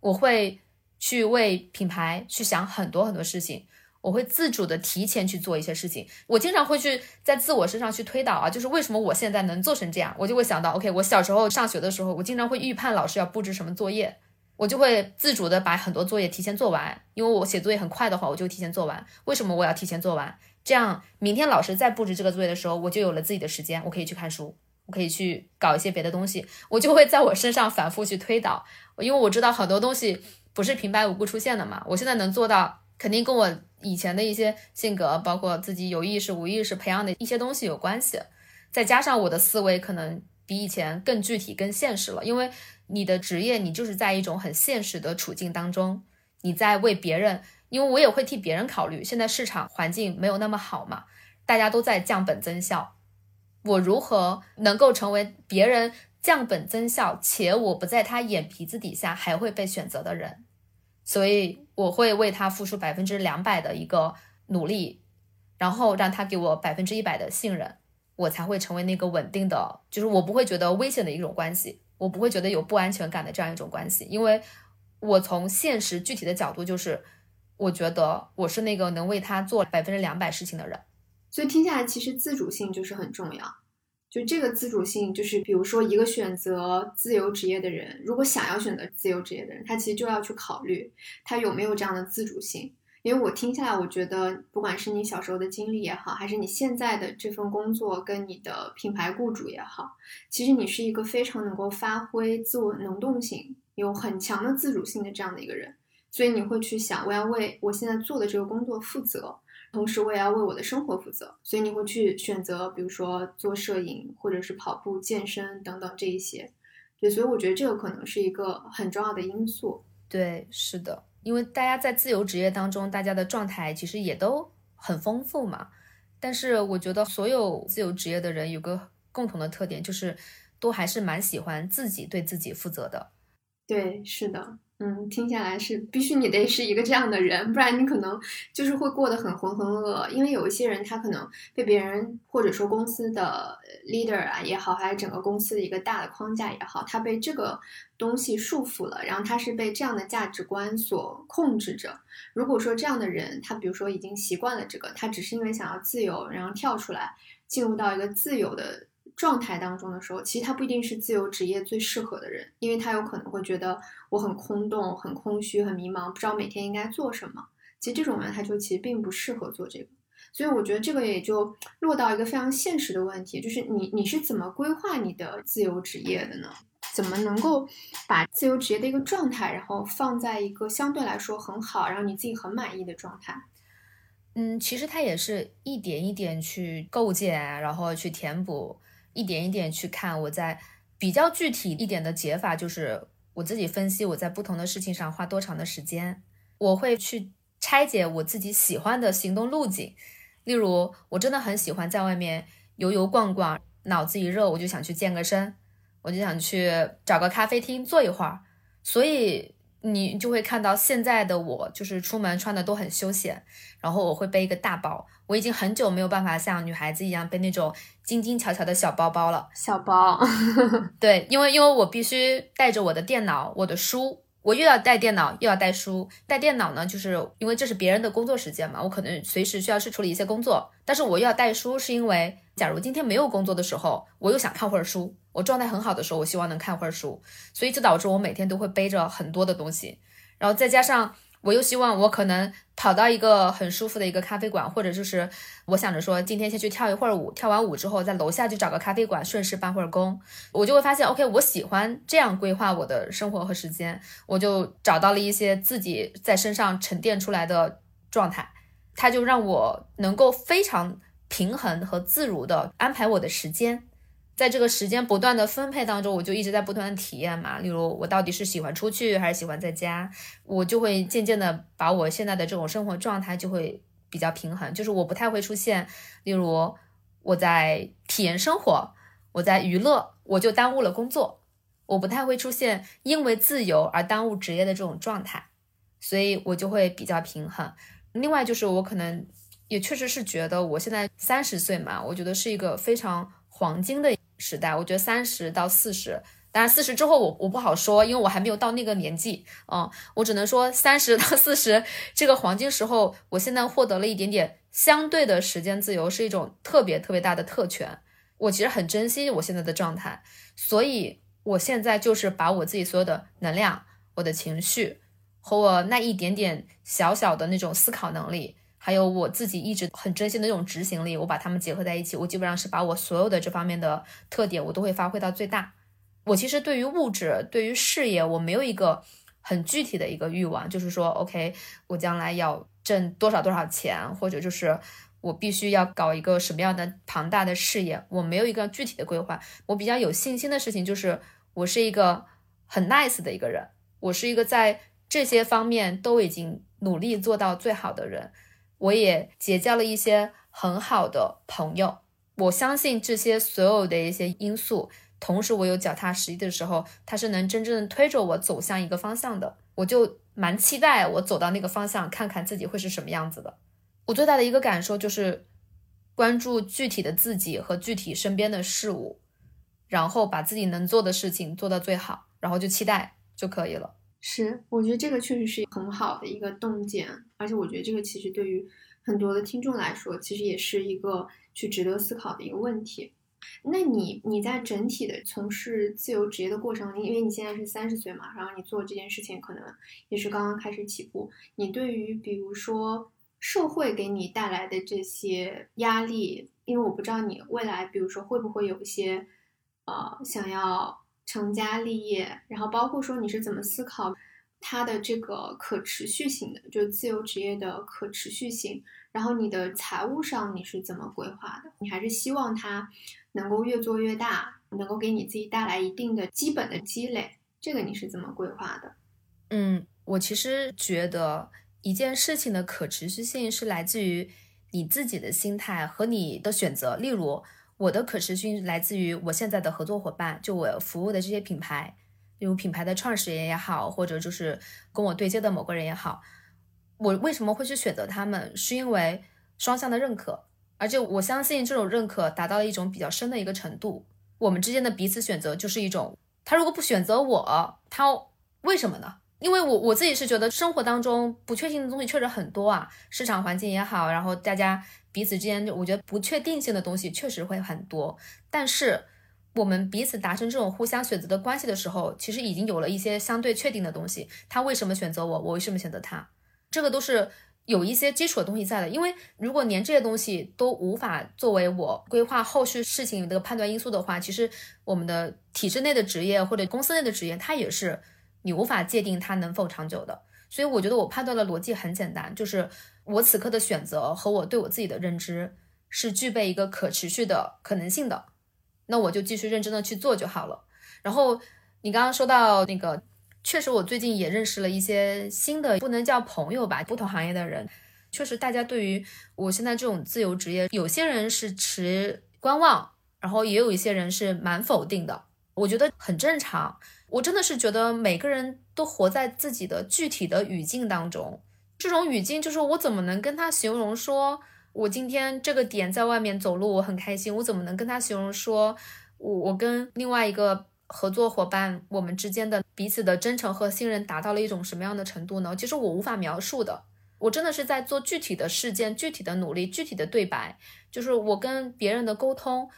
Speaker 3: 我会。去为品牌去想很多很多事情，我会自主的提前去做一些事情。我经常会去在自我身上去推导啊，就是为什么我现在能做成这样，我就会想到，OK，我小时候上学的时候，我经常会预判老师要布置什么作业，我就会自主的把很多作业提前做完，因为我写作业很快的话，我就提前做完。为什么我要提前做完？这样明天老师再布置这个作业的时候，我就有了自己的时间，我可以去看书，我可以去搞一些别的东西，我就会在我身上反复去推导，因为我知道很多东西。不是平白无故出现的嘛？我现在能做到，肯定跟我以前的一些性格，包括自己有意识、无意识培养的一些东西有关系。再加上我的思维可能比以前更具体、更现实了。因为你的职业，你就是在一种很现实的处境当中，你在为别人，因为我也会替别人考虑。现在市场环境没有那么好嘛，大家都在降本增效，我如何能够成为别人？降本增效，且我不在他眼皮子底下还会被选择的人，所以我会为他付出百分之两百的一个努力，然后让他给我百分之一百的信任，我才会成为那个稳定的，就是我不会觉得危险的一种关系，我不会觉得有不安全感的这样一种关系，因为我从现实具体的角度，就是我觉得我是那个能为他做百分之两百事情的人，
Speaker 1: 所以听下来，其实自主性就是很重要。就这个自主性，就是比如说一个选择自由职业的人，如果想要选择自由职业的人，他其实就要去考虑他有没有这样的自主性。因为我听下来，我觉得不管是你小时候的经历也好，还是你现在的这份工作跟你的品牌雇主也好，其实你是一个非常能够发挥自我能动性、有很强的自主性的这样的一个人。所以你会去想，我要为我现在做的这个工作负责。同时，我也要为我的生活负责，所以你会去选择，比如说做摄影，或者是跑步、健身等等这一些。对，所以我觉得这个可能是一个很重要的因素。
Speaker 3: 对，是的，因为大家在自由职业当中，大家的状态其实也都很丰富嘛。但是我觉得所有自由职业的人有个共同的特点，就是都还是蛮喜欢自己对自己负责的。
Speaker 1: 对，是的。嗯，听下来是必须你得是一个这样的人，不然你可能就是会过得很浑浑噩噩。因为有一些人，他可能被别人或者说公司的 leader 啊也好，还是整个公司的一个大的框架也好，他被这个东西束缚了，然后他是被这样的价值观所控制着。如果说这样的人，他比如说已经习惯了这个，他只是因为想要自由，然后跳出来进入到一个自由的。状态当中的时候，其实他不一定是自由职业最适合的人，因为他有可能会觉得我很空洞、很空虚、很迷茫，不知道每天应该做什么。其实这种人他就其实并不适合做这个，所以我觉得这个也就落到一个非常现实的问题，就是你你是怎么规划你的自由职业的呢？怎么能够把自由职业的一个状态，然后放在一个相对来说很好，然后你自己很满意的状态？
Speaker 3: 嗯，其实它也是一点一点去构建，然后去填补。一点一点去看，我在比较具体一点的解法，就是我自己分析我在不同的事情上花多长的时间，我会去拆解我自己喜欢的行动路径。例如，我真的很喜欢在外面游游逛逛，脑子一热我就想去健个身，我就想去找个咖啡厅坐一会儿，所以。你就会看到现在的我，就是出门穿的都很休闲，然后我会背一个大包。我已经很久没有办法像女孩子一样背那种精精巧巧的小包包了。
Speaker 1: 小包，
Speaker 3: 对，因为因为我必须带着我的电脑、我的书。我又要带电脑，又要带书。带电脑呢，就是因为这是别人的工作时间嘛，我可能随时需要去处理一些工作。但是我又要带书，是因为假如今天没有工作的时候，我又想看会儿书。我状态很好的时候，我希望能看会儿书，所以就导致我每天都会背着很多的东西，然后再加上。我又希望我可能跑到一个很舒服的一个咖啡馆，或者就是我想着说今天先去跳一会儿舞，跳完舞之后在楼下就找个咖啡馆顺势办会儿工，我就会发现，OK，我喜欢这样规划我的生活和时间，我就找到了一些自己在身上沉淀出来的状态，它就让我能够非常平衡和自如的安排我的时间。在这个时间不断的分配当中，我就一直在不断的体验嘛。例如，我到底是喜欢出去还是喜欢在家，我就会渐渐的把我现在的这种生活状态就会比较平衡。就是我不太会出现，例如我在体验生活，我在娱乐，我就耽误了工作。我不太会出现因为自由而耽误职业的这种状态，所以我就会比较平衡。另外就是我可能也确实是觉得我现在三十岁嘛，我觉得是一个非常黄金的。时代，我觉得三十到四十，当然四十之后我我不好说，因为我还没有到那个年纪，嗯，我只能说三十到四十这个黄金时候，我现在获得了一点点相对的时间自由，是一种特别特别大的特权。我其实很珍惜我现在的状态，所以我现在就是把我自己所有的能量、我的情绪和我那一点点小小的那种思考能力。还有我自己一直很珍惜的那种执行力，我把它们结合在一起，我基本上是把我所有的这方面的特点，我都会发挥到最大。我其实对于物质，对于事业，我没有一个很具体的一个欲望，就是说，OK，我将来要挣多少多少钱，或者就是我必须要搞一个什么样的庞大的事业，我没有一个具体的规划。我比较有信心的事情就是，我是一个很 nice 的一个人，我是一个在这些方面都已经努力做到最好的人。我也结交了一些很好的朋友，我相信这些所有的一些因素，同时我有脚踏实地的时候，它是能真正推着我走向一个方向的。我就蛮期待我走到那个方向，看看自己会是什么样子的。我最大的一个感受就是关注具体的自己和具体身边的事物，然后把自己能做的事情做到最好，然后就期待就可以了。
Speaker 1: 是，我觉得这个确实是很好的一个洞见，而且我觉得这个其实对于很多的听众来说，其实也是一个去值得思考的一个问题。那你你在整体的从事自由职业的过程，因为你现在是三十岁嘛，然后你做这件事情可能也是刚刚开始起步，你对于比如说社会给你带来的这些压力，因为我不知道你未来比如说会不会有一些呃想要。成家立业，然后包括说你是怎么思考它的这个可持续性的，就自由职业的可持续性。然后你的财务上你是怎么规划的？你还是希望它能够越做越大，能够给你自己带来一定的基本的积累。这个你是怎么规划的？
Speaker 3: 嗯，我其实觉得一件事情的可持续性是来自于你自己的心态和你的选择。例如，我的可持续来自于我现在的合作伙伴，就我服务的这些品牌，例如品牌的创始人也好，或者就是跟我对接的某个人也好，我为什么会去选择他们？是因为双向的认可，而且我相信这种认可达到了一种比较深的一个程度。我们之间的彼此选择就是一种，他如果不选择我，他为什么呢？因为我我自己是觉得生活当中不确定的东西确实很多啊，市场环境也好，然后大家彼此之间，我觉得不确定性的东西确实会很多。但是我们彼此达成这种互相选择的关系的时候，其实已经有了一些相对确定的东西。他为什么选择我？我为什么选择他？这个都是有一些基础的东西在的。因为如果连这些东西都无法作为我规划后续事情的判断因素的话，其实我们的体制内的职业或者公司内的职业，它也是。你无法界定它能否长久的，所以我觉得我判断的逻辑很简单，就是我此刻的选择和我对我自己的认知是具备一个可持续的可能性的，那我就继续认真的去做就好了。然后你刚刚说到那个，确实我最近也认识了一些新的，不能叫朋友吧，不同行业的人，确实大家对于我现在这种自由职业，有些人是持观望，然后也有一些人是蛮否定的，我觉得很正常。我真的是觉得每个人都活在自己的具体的语境当中，这种语境就是我怎么能跟他形容说，我今天这个点在外面走路我很开心，我怎么能跟他形容说，我我跟另外一个合作伙伴我们之间的彼此的真诚和信任达到了一种什么样的程度呢？其实我无法描述的，我真的是在做具体的事件、具体的努力、具体的对白，就是我跟别人的沟通。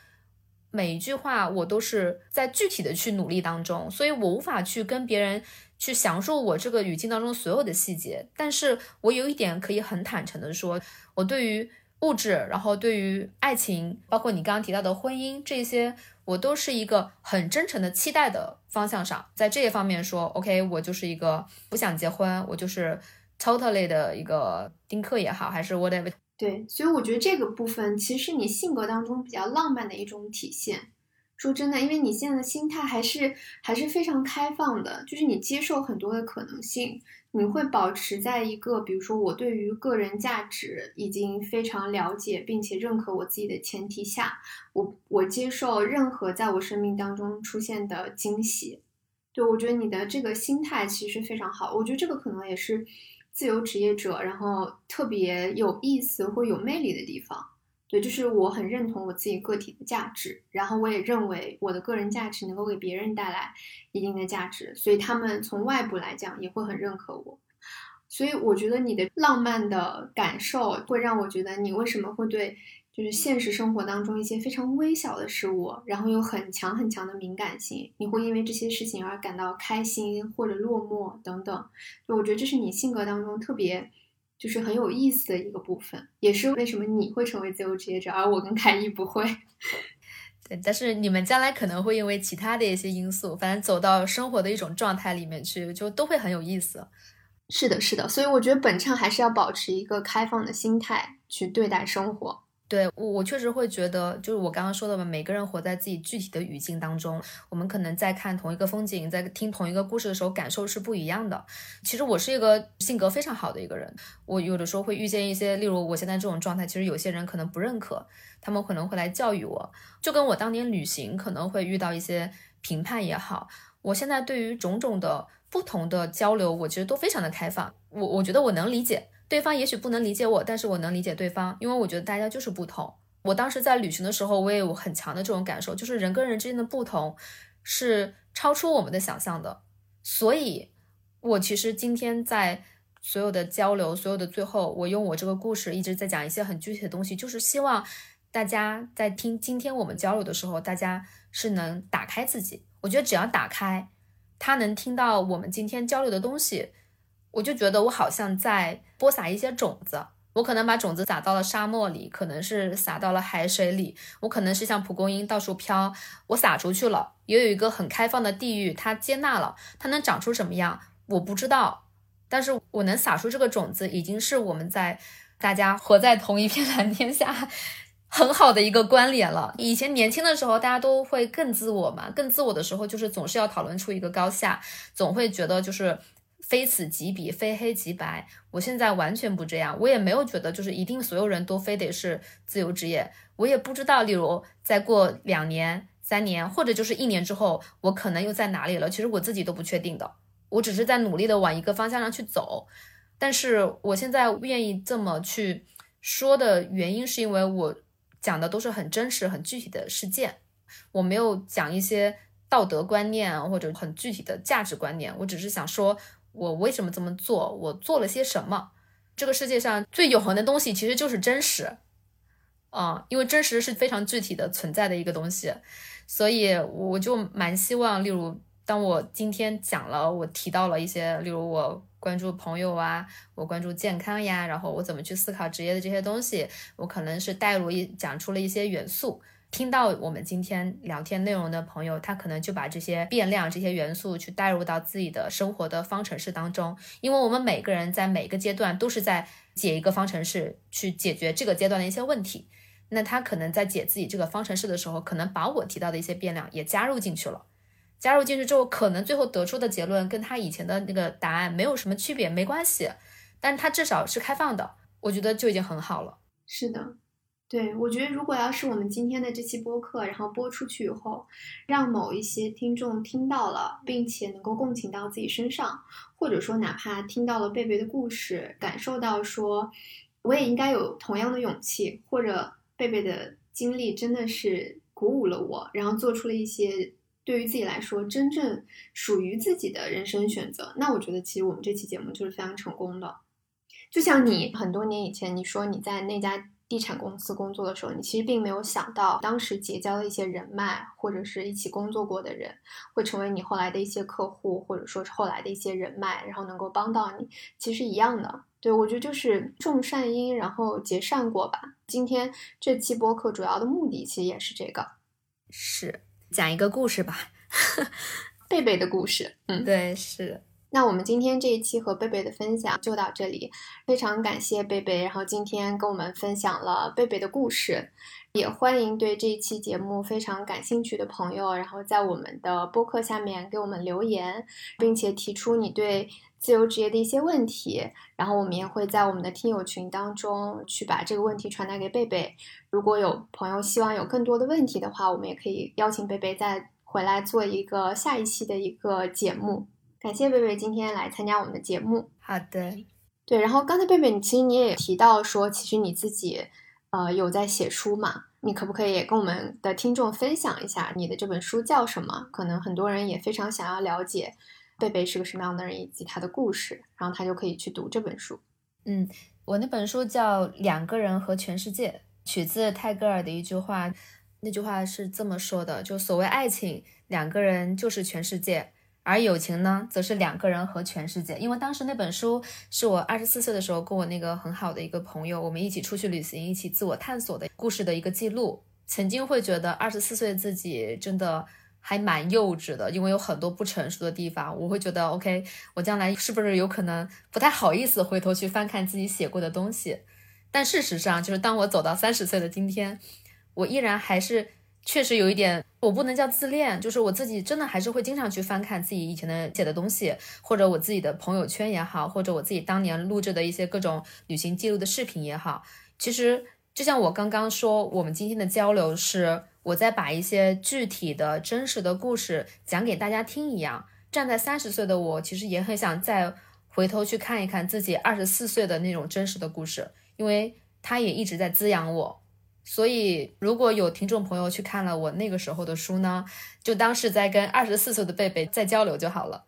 Speaker 3: 每一句话我都是在具体的去努力当中，所以我无法去跟别人去详述我这个语境当中所有的细节。但是我有一点可以很坦诚的说，我对于物质，然后对于爱情，包括你刚刚提到的婚姻这些，我都是一个很真诚的期待的方向上，在这些方面说，OK，我就是一个不想结婚，我就是 totally 的一个丁克也好，还是 whatever。
Speaker 1: 对，所以我觉得这个部分其实是你性格当中比较浪漫的一种体现。说真的，因为你现在的心态还是还是非常开放的，就是你接受很多的可能性，你会保持在一个，比如说我对于个人价值已经非常了解，并且认可我自己的前提下，我我接受任何在我生命当中出现的惊喜。对我觉得你的这个心态其实非常好，我觉得这个可能也是。自由职业者，然后特别有意思或有魅力的地方，对，就是我很认同我自己个体的价值，然后我也认为我的个人价值能够给别人带来一定的价值，所以他们从外部来讲也会很认可我。所以我觉得你的浪漫的感受会让我觉得你为什么会对。就是现实生活当中一些非常微小的事物，然后有很强很强的敏感性，你会因为这些事情而感到开心或者落寞等等。就我觉得这是你性格当中特别就是很有意思的一个部分，也是为什么你会成为自由职业者，而我跟凯伊不会。
Speaker 3: 对，但是你们将来可能会因为其他的一些因素，反正走到生活的一种状态里面去，就都会很有意思。
Speaker 1: 是的，是的，所以我觉得本畅还是要保持一个开放的心态去对待生活。
Speaker 3: 对我，我确实会觉得，就是我刚刚说的嘛，每个人活在自己具体的语境当中，我们可能在看同一个风景，在听同一个故事的时候，感受是不一样的。其实我是一个性格非常好的一个人，我有的时候会遇见一些，例如我现在这种状态，其实有些人可能不认可，他们可能会来教育我，就跟我当年旅行可能会遇到一些评判也好，我现在对于种种的不同的交流，我其实都非常的开放，我我觉得我能理解。对方也许不能理解我，但是我能理解对方，因为我觉得大家就是不同。我当时在旅行的时候，我也有很强的这种感受，就是人跟人之间的不同是超出我们的想象的。所以，我其实今天在所有的交流、所有的最后，我用我这个故事一直在讲一些很具体的东西，就是希望大家在听今天我们交流的时候，大家是能打开自己。我觉得只要打开，他能听到我们今天交流的东西。我就觉得我好像在播撒一些种子，我可能把种子撒到了沙漠里，可能是撒到了海水里，我可能是像蒲公英到处飘，我撒出去了，也有一个很开放的地域，它接纳了，它能长出什么样，我不知道，但是我能撒出这个种子，已经是我们在大家活在同一片蓝天下很好的一个关联了。以前年轻的时候，大家都会更自我嘛，更自我的时候，就是总是要讨论出一个高下，总会觉得就是。非此即彼，非黑即白。我现在完全不这样，我也没有觉得就是一定所有人都非得是自由职业。我也不知道，例如再过两年、三年，或者就是一年之后，我可能又在哪里了。其实我自己都不确定的。我只是在努力的往一个方向上去走。但是我现在愿意这么去说的原因，是因为我讲的都是很真实、很具体的事件，我没有讲一些道德观念或者很具体的价值观念。我只是想说，我为什么这么做，我做了些什么。这个世界上最永恒的东西其实就是真实，啊，因为真实是非常具体的存在的一个东西，所以我就蛮希望，例如当我今天讲了，我提到了一些，例如我。关注朋友啊，我关注健康呀，然后我怎么去思考职业的这些东西，我可能是带入一讲出了一些元素。听到我们今天聊天内容的朋友，他可能就把这些变量、这些元素去带入到自己的生活的方程式当中。因为我们每个人在每个阶段都是在解一个方程式，去解决这个阶段的一些问题。那他可能在解自己这个方程式的时候，可能把我提到的一些变量也加入进去了。加入进去之后，可能最后得出的结论跟他以前的那个答案没有什么区别，没关系，但他至少是开放的，我觉得就已经很好了。
Speaker 1: 是的，对，我觉得如果要是我们今天的这期播客，然后播出去以后，让某一些听众听到了，并且能够共情到自己身上，或者说哪怕听到了贝贝的故事，感受到说我也应该有同样的勇气，或者贝贝的经历真的是鼓舞了我，然后做出了一些。对于自己来说，真正属于自己的人生选择，那我觉得其实我们这期节目就是非常成功的。就像你很多年以前你说你在那家地产公司工作的时候，你其实并没有想到当时结交的一些人脉或者是一起工作过的人，会成为你后来的一些客户，或者说是后来的一些人脉，然后能够帮到你。其实一样的，对我觉得就是种善因，然后结善果吧。今天这期播客主要的目的其实也是这个，
Speaker 3: 是。讲一个故事吧，
Speaker 1: 贝贝的故事。
Speaker 3: 嗯，对，是。
Speaker 1: 那我们今天这一期和贝贝的分享就到这里，非常感谢贝贝，然后今天跟我们分享了贝贝的故事，也欢迎对这一期节目非常感兴趣的朋友，然后在我们的播客下面给我们留言，并且提出你对。自由职业的一些问题，然后我们也会在我们的听友群当中去把这个问题传达给贝贝。如果有朋友希望有更多的问题的话，我们也可以邀请贝贝再回来做一个下一期的一个节目。感谢贝贝今天来参加我们的节目。
Speaker 3: 好的，
Speaker 1: 对。然后刚才贝贝，你其实你也提到说，其实你自己呃有在写书嘛？你可不可以也跟我们的听众分享一下你的这本书叫什么？可能很多人也非常想要了解。贝贝是个什么样的人，以及他的故事，然后他就可以去读这本书。
Speaker 3: 嗯，我那本书叫《两个人和全世界》，取自泰戈尔的一句话。那句话是这么说的：就所谓爱情，两个人就是全世界；而友情呢，则是两个人和全世界。因为当时那本书是我二十四岁的时候，跟我那个很好的一个朋友，我们一起出去旅行，一起自我探索的故事的一个记录。曾经会觉得二十四岁自己真的。还蛮幼稚的，因为有很多不成熟的地方，我会觉得 OK，我将来是不是有可能不太好意思回头去翻看自己写过的东西？但事实上，就是当我走到三十岁的今天，我依然还是确实有一点，我不能叫自恋，就是我自己真的还是会经常去翻看自己以前的写的东西，或者我自己的朋友圈也好，或者我自己当年录制的一些各种旅行记录的视频也好。其实就像我刚刚说，我们今天的交流是。我在把一些具体的真实的故事讲给大家听一样，站在三十岁的我，其实也很想再回头去看一看自己二十四岁的那种真实的故事，因为它也一直在滋养我。所以，如果有听众朋友去看了我那个时候的书呢，就当是在跟二十四岁的贝贝在交流就好了。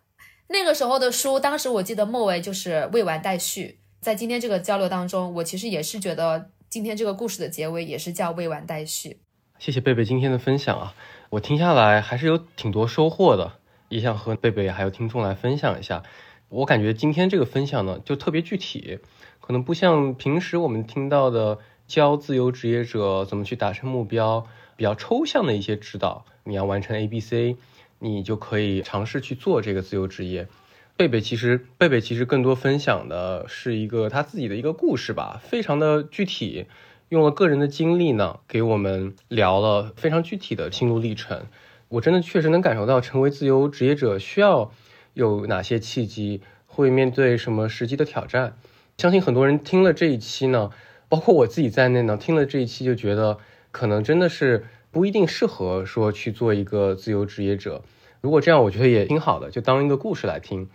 Speaker 3: 那个时候的书，当时我记得末尾就是未完待续。在今天这个交流当中，我其实也是觉得今天这个故事的结尾也是叫未完待续。
Speaker 2: 谢谢贝贝今天的分享啊，我听下来还是有挺多收获的，也想和贝贝还有听众来分享一下。我感觉今天这个分享呢，就特别具体，可能不像平时我们听到的教自由职业者怎么去达成目标，比较抽象的一些指导。你要完成 A、B、C，你就可以尝试去做这个自由职业。贝贝其实，贝贝其实更多分享的是一个他自己的一个故事吧，非常的具体。用了个人的经历呢，给我们聊了非常具体的心路历程。我真的确实能感受到，成为自由职业者需要有哪些契机，会面对什么实际的挑战。相信很多人听了这一期呢，包括我自己在内呢，听了这一期就觉得可能真的是不一定适合说去做一个自由职业者。如果这样，我觉得也挺好的，就当一个故事来听。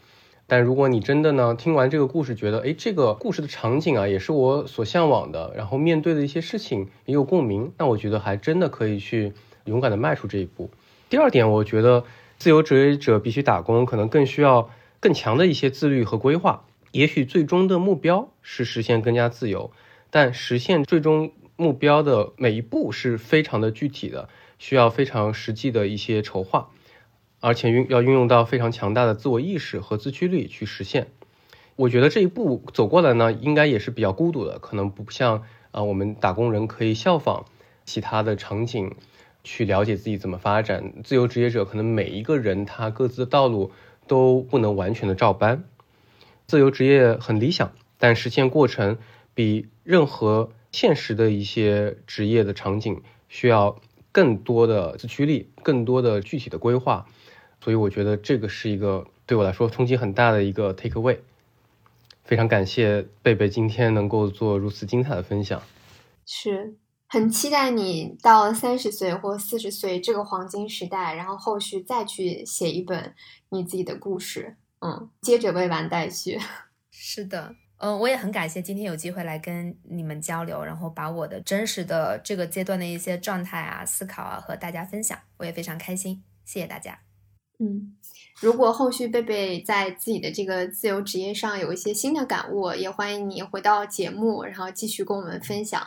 Speaker 2: 但如果你真的呢，听完这个故事，觉得哎，这个故事的场景啊，也是我所向往的，然后面对的一些事情也有共鸣，那我觉得还真的可以去勇敢的迈出这一步。第二点，我觉得自由职业者必须打工，可能更需要更强的一些自律和规划。也许最终的目标是实现更加自由，但实现最终目标的每一步是非常的具体的，需要非常实际的一些筹划。而且运要运用到非常强大的自我意识和自驱力去实现。我觉得这一步走过来呢，应该也是比较孤独的，可能不像啊我们打工人可以效仿其他的场景去了解自己怎么发展。自由职业者可能每一个人他各自的道路都不能完全的照搬。自由职业很理想，但实现过程比任何现实的一些职业的场景需要更多的自驱力，更多的具体的规划。所以我觉得这个是一个对我来说冲击很大的一个 take away。非常感谢贝贝今天能够做如此精彩的分享，
Speaker 1: 是很期待你到三十岁或四十岁这个黄金时代，然后后续再去写一本你自己的故事，嗯，接着未完待续。
Speaker 3: 是的，嗯，我也很感谢今天有机会来跟你们交流，然后把我的真实的这个阶段的一些状态啊、思考啊和大家分享，我也非常开心，谢谢大家。
Speaker 1: 嗯，如果后续贝贝在自己的这个自由职业上有一些新的感悟，也欢迎你回到节目，然后继续跟我们分享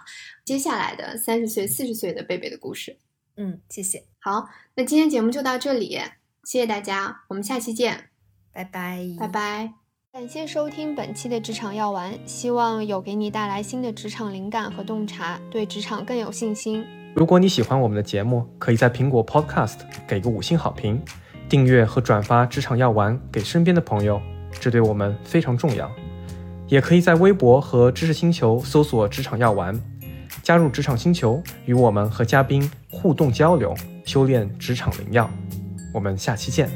Speaker 1: 接下来的三十岁、四十岁的贝贝的故事。
Speaker 3: 嗯，谢谢。
Speaker 1: 好，那今天节目就到这里，谢谢大家，我们下期见，
Speaker 3: 拜拜，
Speaker 1: 拜拜。感谢收听本期的职场药丸，希望有给你带来新的职场灵感和洞察，对职场更有信心。
Speaker 2: 如果你喜欢我们的节目，可以在苹果 Podcast 给个五星好评。订阅和转发职场药丸给身边的朋友，这对我们非常重要。也可以在微博和知识星球搜索“职场药丸”，加入职场星球，与我们和嘉宾互动交流，修炼职场灵药。我们下期见。